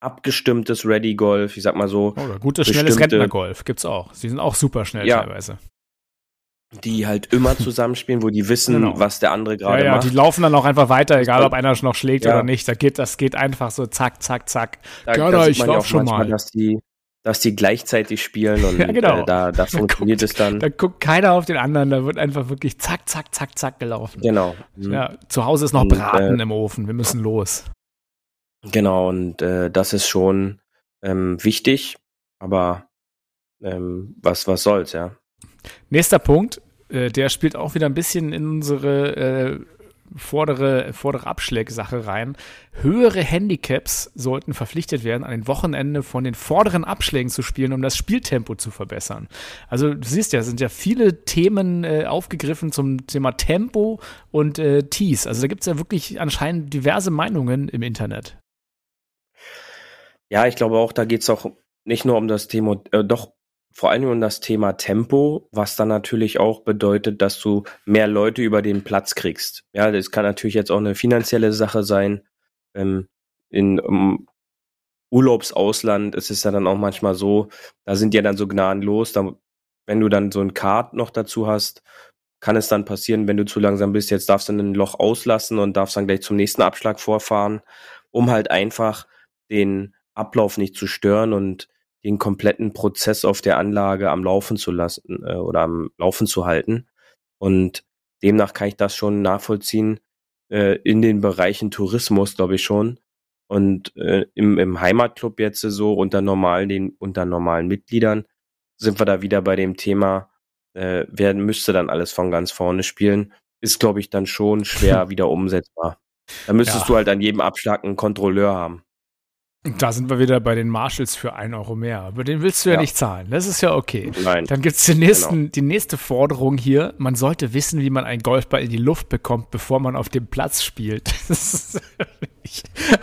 abgestimmtes Ready Golf. Ich sag mal so. Oder gutes, schnelles Rentnergolf gibt's auch. Sie sind auch super schnell ja. teilweise die halt immer zusammenspielen, wo die wissen, genau. was der andere gerade ja, ja, macht. Die laufen dann auch einfach weiter, egal ob einer noch schlägt ja. oder nicht. Da geht, das geht einfach so zack, zack, zack. Da, da ich lauf schon mal. Dass die, dass die gleichzeitig spielen und ja, genau. äh, da, da funktioniert guckt, es dann. Da guckt keiner auf den anderen, da wird einfach wirklich zack, zack, zack, zack gelaufen. Genau. Mhm. Ja, zu Hause ist noch und, Braten äh, im Ofen, wir müssen los. Genau, und äh, das ist schon ähm, wichtig, aber ähm, was, was soll's, ja. Nächster Punkt, äh, der spielt auch wieder ein bisschen in unsere äh, vordere, vordere Abschlägsache rein. Höhere Handicaps sollten verpflichtet werden, an den Wochenende von den vorderen Abschlägen zu spielen, um das Spieltempo zu verbessern. Also du siehst ja, es sind ja viele Themen äh, aufgegriffen zum Thema Tempo und äh, Tees. Also da gibt es ja wirklich anscheinend diverse Meinungen im Internet. Ja, ich glaube auch, da geht's auch nicht nur um das Thema, äh, doch vor allem um das Thema Tempo, was dann natürlich auch bedeutet, dass du mehr Leute über den Platz kriegst. Ja, das kann natürlich jetzt auch eine finanzielle Sache sein. Ähm, in um, Urlaubsausland ist es ja dann auch manchmal so, da sind ja dann so gnadenlos, da, wenn du dann so ein Kart noch dazu hast, kann es dann passieren, wenn du zu langsam bist, jetzt darfst du ein Loch auslassen und darfst dann gleich zum nächsten Abschlag vorfahren, um halt einfach den Ablauf nicht zu stören und den kompletten Prozess auf der Anlage am Laufen zu lassen äh, oder am Laufen zu halten. Und demnach kann ich das schon nachvollziehen äh, in den Bereichen Tourismus, glaube ich schon. Und äh, im, im Heimatclub jetzt so unter normalen, den unter normalen Mitgliedern sind wir da wieder bei dem Thema, äh, wer müsste dann alles von ganz vorne spielen, ist, glaube ich, dann schon schwer wieder umsetzbar. Da müsstest ja. du halt an jedem Abschlag einen Kontrolleur haben. Da sind wir wieder bei den Marshalls für ein Euro mehr. Aber den willst du ja, ja nicht zahlen. Das ist ja okay. Nein. Dann gibt es genau. die nächste Forderung hier. Man sollte wissen, wie man einen Golfball in die Luft bekommt, bevor man auf dem Platz spielt. Das ist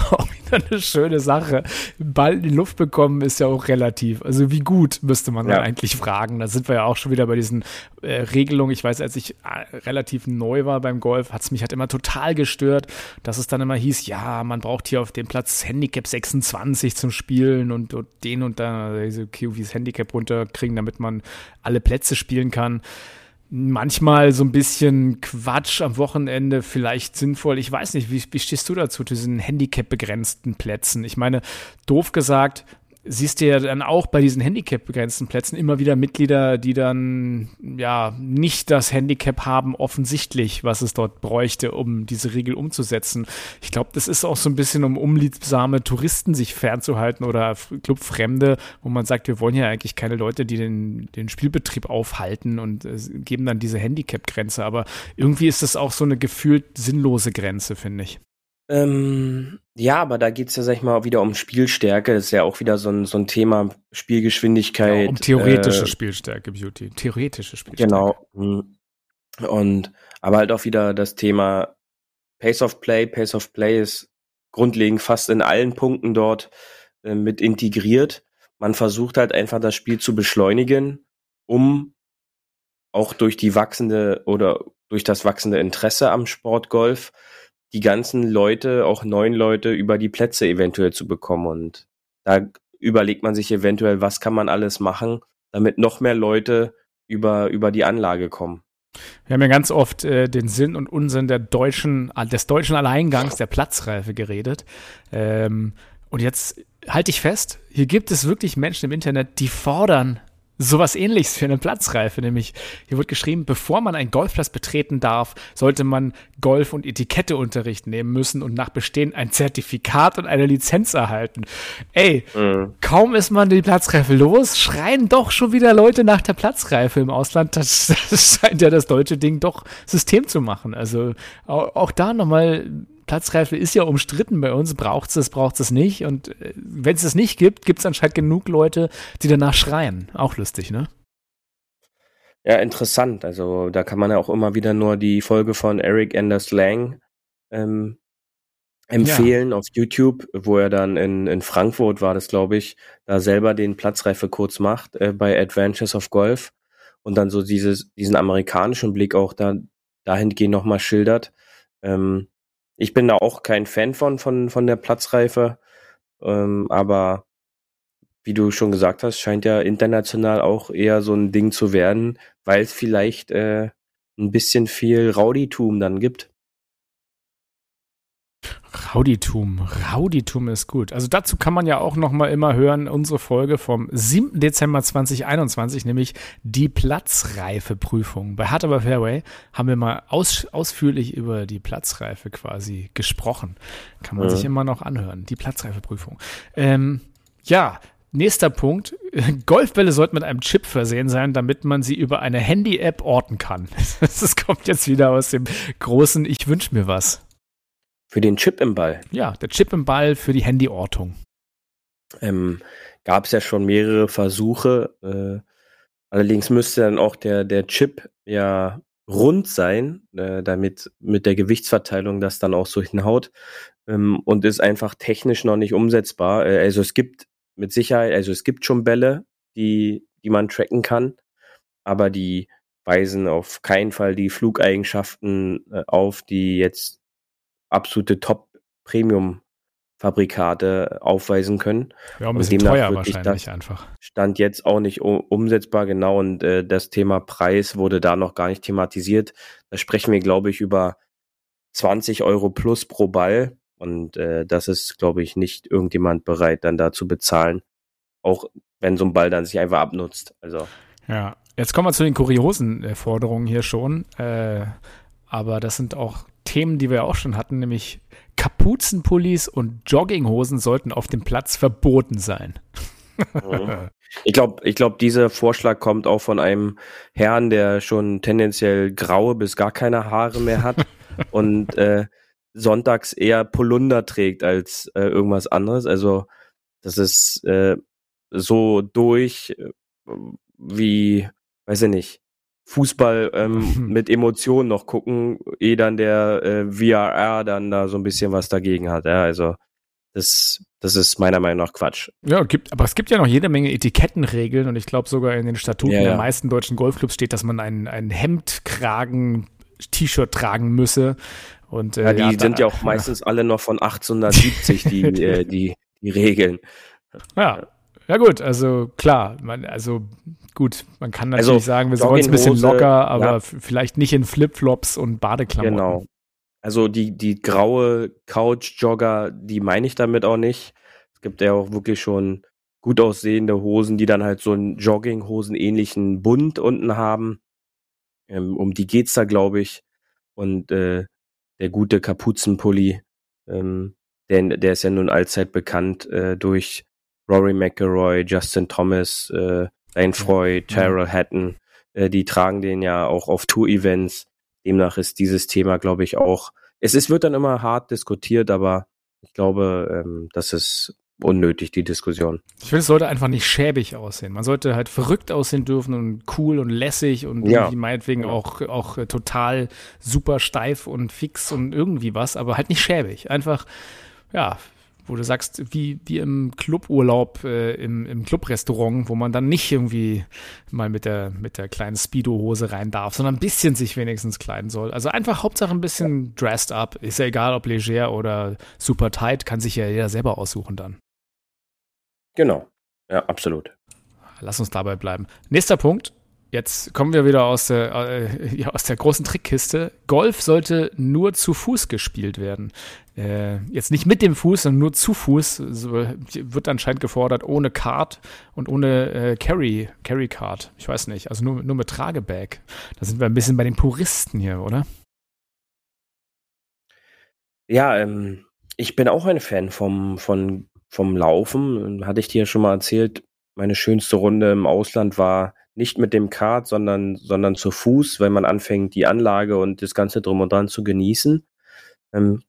auch wieder eine schöne Sache. Ball in die Luft bekommen ist ja auch relativ. Also wie gut müsste man ja. dann eigentlich fragen. Da sind wir ja auch schon wieder bei diesen äh, Regelungen. Ich weiß, als ich äh, relativ neu war beim Golf, hat es mich halt immer total gestört, dass es dann immer hieß, ja, man braucht hier auf dem Platz Handicap 26 20 zum Spielen und, und den und da diese QVs Handicap runterkriegen, damit man alle Plätze spielen kann. Manchmal so ein bisschen Quatsch am Wochenende, vielleicht sinnvoll. Ich weiß nicht, wie, wie stehst du dazu, diesen Handicap-begrenzten Plätzen? Ich meine, doof gesagt, siehst du ja dann auch bei diesen Handicap-begrenzten Plätzen immer wieder Mitglieder, die dann ja nicht das Handicap haben, offensichtlich, was es dort bräuchte, um diese Regel umzusetzen. Ich glaube, das ist auch so ein bisschen, um unliebsame Touristen sich fernzuhalten oder Clubfremde, wo man sagt, wir wollen ja eigentlich keine Leute, die den, den Spielbetrieb aufhalten und äh, geben dann diese Handicap-Grenze. Aber irgendwie ist das auch so eine gefühlt sinnlose Grenze, finde ich. Ähm, ja, aber da geht's ja, sag ich mal, wieder um Spielstärke. Das ist ja auch wieder so ein, so ein Thema Spielgeschwindigkeit. Ja, um theoretische äh, Spielstärke, Beauty. Theoretische Spielstärke. Genau. Mhm. Und aber halt auch wieder das Thema Pace of Play. Pace of Play ist grundlegend fast in allen Punkten dort äh, mit integriert. Man versucht halt einfach das Spiel zu beschleunigen, um auch durch die wachsende oder durch das wachsende Interesse am Sportgolf die ganzen Leute, auch neun Leute, über die Plätze eventuell zu bekommen. Und da überlegt man sich eventuell, was kann man alles machen, damit noch mehr Leute über, über die Anlage kommen. Wir haben ja ganz oft äh, den Sinn und Unsinn der deutschen, des deutschen Alleingangs der Platzreife geredet. Ähm, und jetzt halte ich fest, hier gibt es wirklich Menschen im Internet, die fordern sowas ähnliches für eine Platzreife, nämlich hier wird geschrieben, bevor man einen Golfplatz betreten darf, sollte man Golf- und Etiketteunterricht nehmen müssen und nach Bestehen ein Zertifikat und eine Lizenz erhalten. Ey, mhm. kaum ist man die Platzreife los, schreien doch schon wieder Leute nach der Platzreife im Ausland. Das, das scheint ja das deutsche Ding doch System zu machen. Also auch, auch da nochmal Platzreife ist ja umstritten bei uns. Braucht es, braucht es nicht. Und äh, wenn es es nicht gibt, gibt es anscheinend genug Leute, die danach schreien. Auch lustig, ne? Ja, interessant. Also da kann man ja auch immer wieder nur die Folge von Eric Anders Lang ähm, empfehlen ja. auf YouTube, wo er dann in, in Frankfurt war das, glaube ich, da selber den Platzreife kurz macht äh, bei Adventures of Golf und dann so dieses, diesen amerikanischen Blick auch da dahingehend nochmal schildert. Ähm, ich bin da auch kein Fan von, von, von der Platzreife. Ähm, aber wie du schon gesagt hast, scheint ja international auch eher so ein Ding zu werden, weil es vielleicht äh, ein bisschen viel Rauditum dann gibt. Rauditum, Rauditum ist gut. Also dazu kann man ja auch noch mal immer hören, unsere Folge vom 7. Dezember 2021, nämlich die Platzreifeprüfung. Bei Hard Aber Fairway haben wir mal aus, ausführlich über die Platzreife quasi gesprochen. Kann man ja. sich immer noch anhören, die Platzreifeprüfung. Ähm, Ja, nächster Punkt. Golfbälle sollten mit einem Chip versehen sein, damit man sie über eine Handy-App orten kann. Das kommt jetzt wieder aus dem großen Ich wünsche mir was. Für den Chip im Ball. Ja, der Chip im Ball für die Handyortung. Ähm, Gab es ja schon mehrere Versuche. Äh, allerdings müsste dann auch der, der Chip ja rund sein, äh, damit mit der Gewichtsverteilung das dann auch so hinhaut. Ähm, und ist einfach technisch noch nicht umsetzbar. Äh, also es gibt mit Sicherheit, also es gibt schon Bälle, die, die man tracken kann, aber die weisen auf keinen Fall die Flugeigenschaften äh, auf, die jetzt absolute Top-Premium-Fabrikate aufweisen können. Ja, ein bisschen teuer wahrscheinlich einfach. Stand jetzt auch nicht umsetzbar, genau. Und äh, das Thema Preis wurde da noch gar nicht thematisiert. Da sprechen wir, glaube ich, über 20 Euro plus pro Ball. Und äh, das ist, glaube ich, nicht irgendjemand bereit, dann da zu bezahlen. Auch wenn so ein Ball dann sich einfach abnutzt. Also. Ja, jetzt kommen wir zu den kuriosen äh, Forderungen hier schon. Äh, aber das sind auch Themen, die wir auch schon hatten, nämlich Kapuzenpullis und Jogginghosen sollten auf dem Platz verboten sein. Mhm. ich glaube, ich glaube, dieser Vorschlag kommt auch von einem Herrn, der schon tendenziell graue bis gar keine Haare mehr hat und äh, sonntags eher Polunder trägt als äh, irgendwas anderes. Also das ist äh, so durch äh, wie, weiß ich nicht, Fußball ähm, mit Emotionen noch gucken, eh dann der äh, VRR dann da so ein bisschen was dagegen hat. Ja, also das, das ist meiner Meinung nach Quatsch. Ja, gibt, aber es gibt ja noch jede Menge Etikettenregeln und ich glaube sogar in den Statuten ja, ja. der meisten deutschen Golfclubs steht, dass man ein, ein Hemdkragen T-Shirt tragen müsse. Und, äh, ja, die ja, sind ja auch meistens alle noch von 1870, die, äh, die, die Regeln. Ja, ja gut, also klar, man, also gut, man kann natürlich also, sagen, wir sollen es ein bisschen locker, aber ja. vielleicht nicht in Flipflops und Badeklamotten. Genau. Also die, die graue Couch-Jogger, die meine ich damit auch nicht. Es gibt ja auch wirklich schon gut aussehende Hosen, die dann halt so einen Jogginghosen ähnlichen Bund unten haben. Ähm, um die geht's da, glaube ich. Und äh, der gute Kapuzenpulli, ähm, der, der ist ja nun allzeit bekannt äh, durch Rory McIlroy, Justin Thomas, äh, Lane Freud, Terrell Hatton, äh, die tragen den ja auch auf Tour-Events. Demnach ist dieses Thema, glaube ich, auch. Es ist, wird dann immer hart diskutiert, aber ich glaube, ähm, das ist unnötig, die Diskussion. Ich finde, es sollte einfach nicht schäbig aussehen. Man sollte halt verrückt aussehen dürfen und cool und lässig und ja. meinetwegen ja. auch, auch total super steif und fix und irgendwie was, aber halt nicht schäbig. Einfach, ja, wo du sagst, wie, wie im Cluburlaub, äh, im, im Clubrestaurant, wo man dann nicht irgendwie mal mit der, mit der kleinen Speedo-Hose rein darf, sondern ein bisschen sich wenigstens kleiden soll. Also einfach Hauptsache ein bisschen dressed up. Ist ja egal, ob leger oder super tight, kann sich ja jeder selber aussuchen dann. Genau. Ja, absolut. Lass uns dabei bleiben. Nächster Punkt. Jetzt kommen wir wieder aus der, äh, ja, aus der großen Trickkiste. Golf sollte nur zu Fuß gespielt werden. Äh, jetzt nicht mit dem Fuß, sondern nur zu Fuß. So wird anscheinend gefordert, ohne Card und ohne äh, Carry, Carry Card. Ich weiß nicht. Also nur, nur mit Tragebag. Da sind wir ein bisschen bei den Puristen hier, oder? Ja, ähm, ich bin auch ein Fan vom, von vom Laufen. Hatte ich dir schon mal erzählt, meine schönste Runde im Ausland war nicht mit dem Kart, sondern, sondern zu Fuß, weil man anfängt, die Anlage und das Ganze drum und dran zu genießen. Ähm,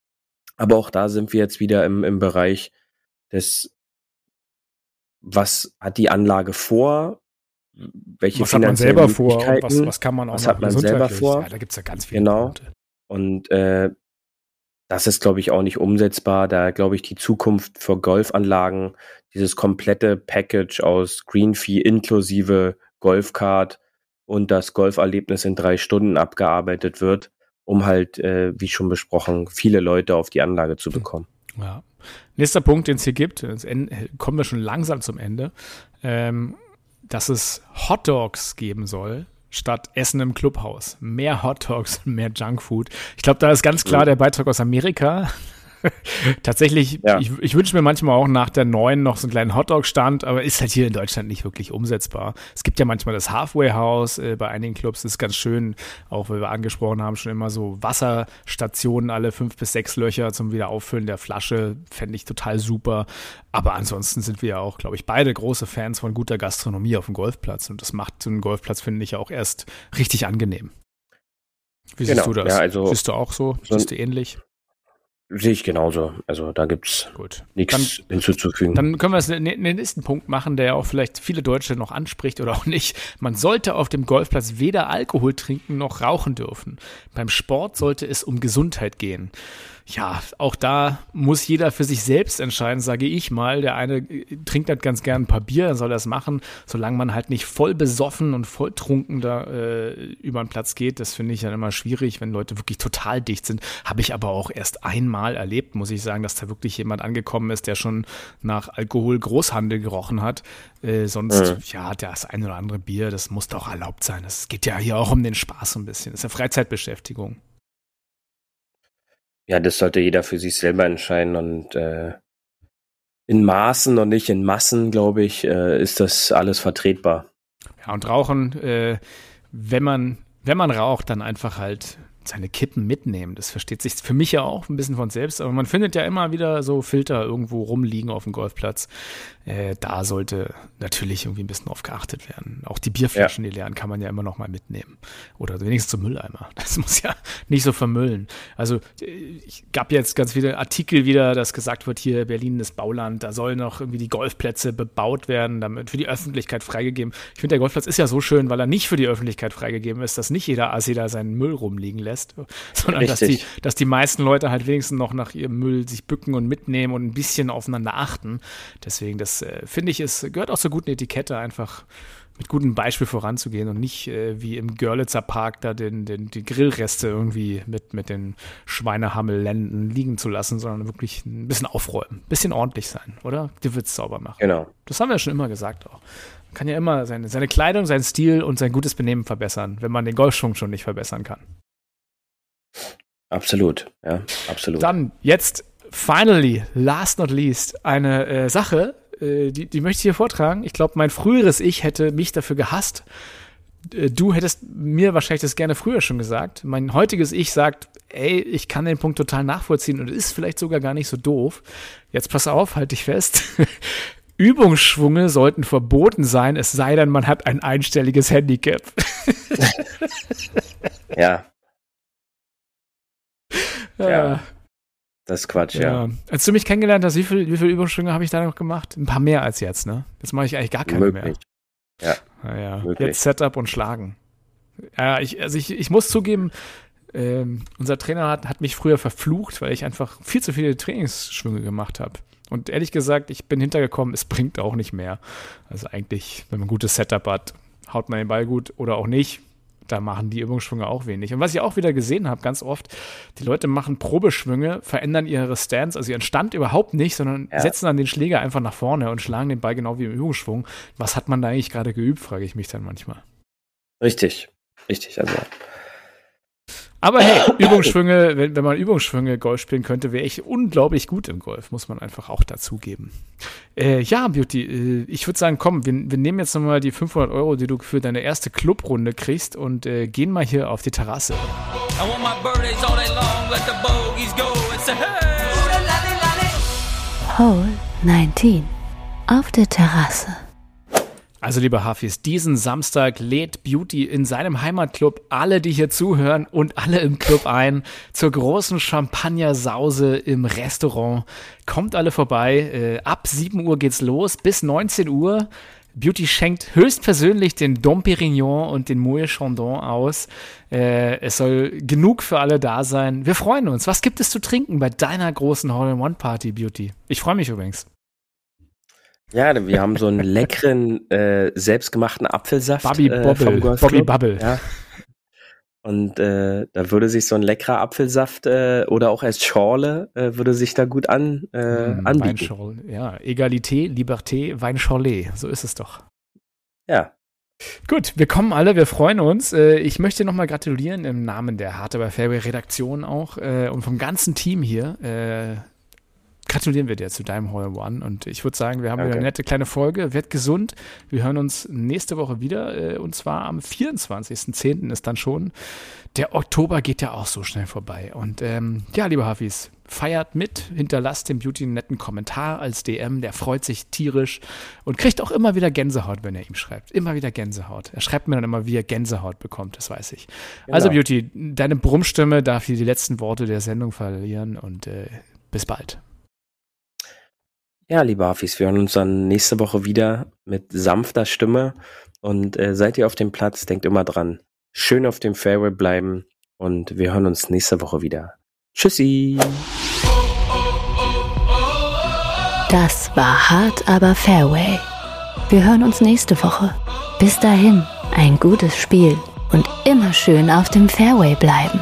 aber auch da sind wir jetzt wieder im, im Bereich des, was hat die Anlage vor? Welche was hat man selber vor? Was, was, kann man auch was hat man selber vor? Ja, da gibt es ja ganz viele Genau. Punkte. Und äh, das ist, glaube ich, auch nicht umsetzbar. Da glaube ich, die Zukunft für Golfanlagen, dieses komplette Package aus Greenfee inklusive Golfcard und das Golferlebnis in drei Stunden abgearbeitet wird, um halt, äh, wie schon besprochen, viele Leute auf die Anlage zu hm. bekommen. Ja. Nächster Punkt, den es hier gibt, kommen wir schon langsam zum Ende, ähm, dass es Hot Dogs geben soll statt Essen im Clubhaus. Mehr Hot Dogs, mehr Junkfood. Ich glaube, da ist ganz klar der Beitrag aus Amerika. Tatsächlich, ja. ich, ich wünsche mir manchmal auch nach der neuen noch so einen kleinen Hotdog-Stand, aber ist halt hier in Deutschland nicht wirklich umsetzbar. Es gibt ja manchmal das Halfway House äh, bei einigen Clubs, das ist ganz schön, auch weil wir angesprochen haben, schon immer so Wasserstationen alle fünf bis sechs Löcher zum Wiederauffüllen der Flasche, fände ich total super. Aber ansonsten sind wir ja auch, glaube ich, beide große Fans von guter Gastronomie auf dem Golfplatz und das macht so einen Golfplatz, finde ich, auch erst richtig angenehm. Wie siehst genau. du das? Ja, also, Siehst du auch so? so Siehst du ähnlich? Sehe ich genauso. Also da gibt's nichts hinzuzufügen. Dann können wir es in den nächsten Punkt machen, der ja auch vielleicht viele Deutsche noch anspricht oder auch nicht. Man sollte auf dem Golfplatz weder Alkohol trinken noch rauchen dürfen. Beim Sport sollte es um Gesundheit gehen ja, auch da muss jeder für sich selbst entscheiden, sage ich mal. Der eine äh, trinkt halt ganz gern ein paar Bier, dann soll er es machen, solange man halt nicht voll besoffen und voll trunken da äh, über den Platz geht. Das finde ich dann immer schwierig, wenn Leute wirklich total dicht sind. Habe ich aber auch erst einmal erlebt, muss ich sagen, dass da wirklich jemand angekommen ist, der schon nach Alkohol Großhandel gerochen hat. Äh, sonst, mhm. ja, das ein oder andere Bier, das muss doch erlaubt sein. Es geht ja hier auch um den Spaß so ein bisschen. Das ist ja Freizeitbeschäftigung ja, das sollte jeder für sich selber entscheiden und äh, in Maßen und nicht in Massen, glaube ich, äh, ist das alles vertretbar. Ja, und Rauchen, äh, wenn man, wenn man raucht, dann einfach halt seine Kippen mitnehmen. Das versteht sich für mich ja auch ein bisschen von selbst, aber man findet ja immer wieder so Filter irgendwo rumliegen auf dem Golfplatz. Äh, da sollte natürlich irgendwie ein bisschen drauf geachtet werden. Auch die Bierflaschen, ja. die leeren, kann man ja immer noch mal mitnehmen. Oder wenigstens zum Mülleimer. Das muss ja nicht so vermüllen. Also ich gab jetzt ganz viele Artikel wieder, dass gesagt wird, hier Berlin ist Bauland, da sollen noch irgendwie die Golfplätze bebaut werden, damit für die Öffentlichkeit freigegeben. Ich finde, der Golfplatz ist ja so schön, weil er nicht für die Öffentlichkeit freigegeben ist, dass nicht jeder Assi da seinen Müll rumliegen lässt, sondern dass die, dass die meisten Leute halt wenigstens noch nach ihrem Müll sich bücken und mitnehmen und ein bisschen aufeinander achten. Deswegen, das äh, finde ich, es gehört auch zur guten Etikette, einfach mit gutem Beispiel voranzugehen und nicht äh, wie im Görlitzer Park da den, den, die Grillreste irgendwie mit, mit den Schweinehammellenden liegen zu lassen, sondern wirklich ein bisschen aufräumen, ein bisschen ordentlich sein, oder? Die Witz sauber machen. Genau. Das haben wir ja schon immer gesagt auch. Man kann ja immer seine, seine Kleidung, seinen Stil und sein gutes Benehmen verbessern, wenn man den Golfschwung schon nicht verbessern kann. Absolut, ja, absolut. Dann jetzt finally, last not least, eine äh, Sache, äh, die, die möchte ich hier vortragen. Ich glaube, mein früheres Ich hätte mich dafür gehasst. Äh, du hättest mir wahrscheinlich das gerne früher schon gesagt. Mein heutiges Ich sagt, ey, ich kann den Punkt total nachvollziehen und ist vielleicht sogar gar nicht so doof. Jetzt pass auf, halt dich fest. Übungsschwunge sollten verboten sein, es sei denn, man hat ein einstelliges Handicap. ja. Ja. Das ist Quatsch, ja. ja. Als du mich kennengelernt hast, wie viele wie viel Übungsschwünge habe ich da noch gemacht? Ein paar mehr als jetzt, ne? Jetzt mache ich eigentlich gar keine Möglich. mehr. Ja. Naja, jetzt Setup und Schlagen. Ja, ich, also ich, ich muss zugeben, ähm, unser Trainer hat, hat mich früher verflucht, weil ich einfach viel zu viele Trainingsschwünge gemacht habe. Und ehrlich gesagt, ich bin hintergekommen, es bringt auch nicht mehr. Also eigentlich, wenn man ein gutes Setup hat, haut man den Ball gut oder auch nicht da machen die Übungsschwünge auch wenig. Und was ich auch wieder gesehen habe, ganz oft, die Leute machen Probeschwünge, verändern ihre Stance, also ihren Stand überhaupt nicht, sondern ja. setzen dann den Schläger einfach nach vorne und schlagen den Ball genau wie im Übungsschwung. Was hat man da eigentlich gerade geübt, frage ich mich dann manchmal. Richtig, richtig. Also aber hey, Übungsschwünge, wenn, wenn man Übungsschwünge Golf spielen könnte, wäre ich unglaublich gut im Golf, muss man einfach auch dazugeben. Äh, ja, Beauty, äh, ich würde sagen, komm, wir, wir nehmen jetzt nochmal die 500 Euro, die du für deine erste Clubrunde kriegst und äh, gehen mal hier auf die Terrasse. Hole 19 auf der Terrasse. Also, liebe Hafis, diesen Samstag lädt Beauty in seinem Heimatclub alle, die hier zuhören und alle im Club ein zur großen Champagnersause im Restaurant. Kommt alle vorbei. Äh, ab 7 Uhr geht's los bis 19 Uhr. Beauty schenkt höchstpersönlich den Dom Pérignon und den Moet Chandon aus. Äh, es soll genug für alle da sein. Wir freuen uns. Was gibt es zu trinken bei deiner großen Hall-in-One-Party, Beauty? Ich freue mich übrigens. Ja, wir haben so einen leckeren, äh, selbstgemachten Apfelsaft Bobby äh, vom Bobby Bubble. Ja. Und äh, da würde sich so ein leckerer Apfelsaft äh, oder auch als Schorle äh, würde sich da gut an, äh, mm, anbieten. Weinschorle, ja. Egalité, Liberté, Weinschorle, so ist es doch. Ja. Gut, wir kommen alle, wir freuen uns. Äh, ich möchte nochmal gratulieren im Namen der Hard Aber Fairway Redaktion auch äh, und vom ganzen Team hier. Äh, gratulieren wir dir zu deinem Hole One. Und ich würde sagen, wir haben wieder eine nette kleine Folge. Werd gesund. Wir hören uns nächste Woche wieder. Und zwar am 24.10. ist dann schon. Der Oktober geht ja auch so schnell vorbei. Und ähm, ja, liebe Hafis, feiert mit, hinterlasst dem Beauty einen netten Kommentar als DM, der freut sich tierisch und kriegt auch immer wieder Gänsehaut, wenn er ihm schreibt. Immer wieder Gänsehaut. Er schreibt mir dann immer, wie er Gänsehaut bekommt, das weiß ich. Genau. Also Beauty, deine Brummstimme darf hier die letzten Worte der Sendung verlieren und äh, bis bald. Ja, liebe Hafis, wir hören uns dann nächste Woche wieder mit sanfter Stimme und äh, seid ihr auf dem Platz, denkt immer dran, schön auf dem Fairway bleiben und wir hören uns nächste Woche wieder. Tschüssi. Das war hart, aber Fairway. Wir hören uns nächste Woche. Bis dahin, ein gutes Spiel und immer schön auf dem Fairway bleiben.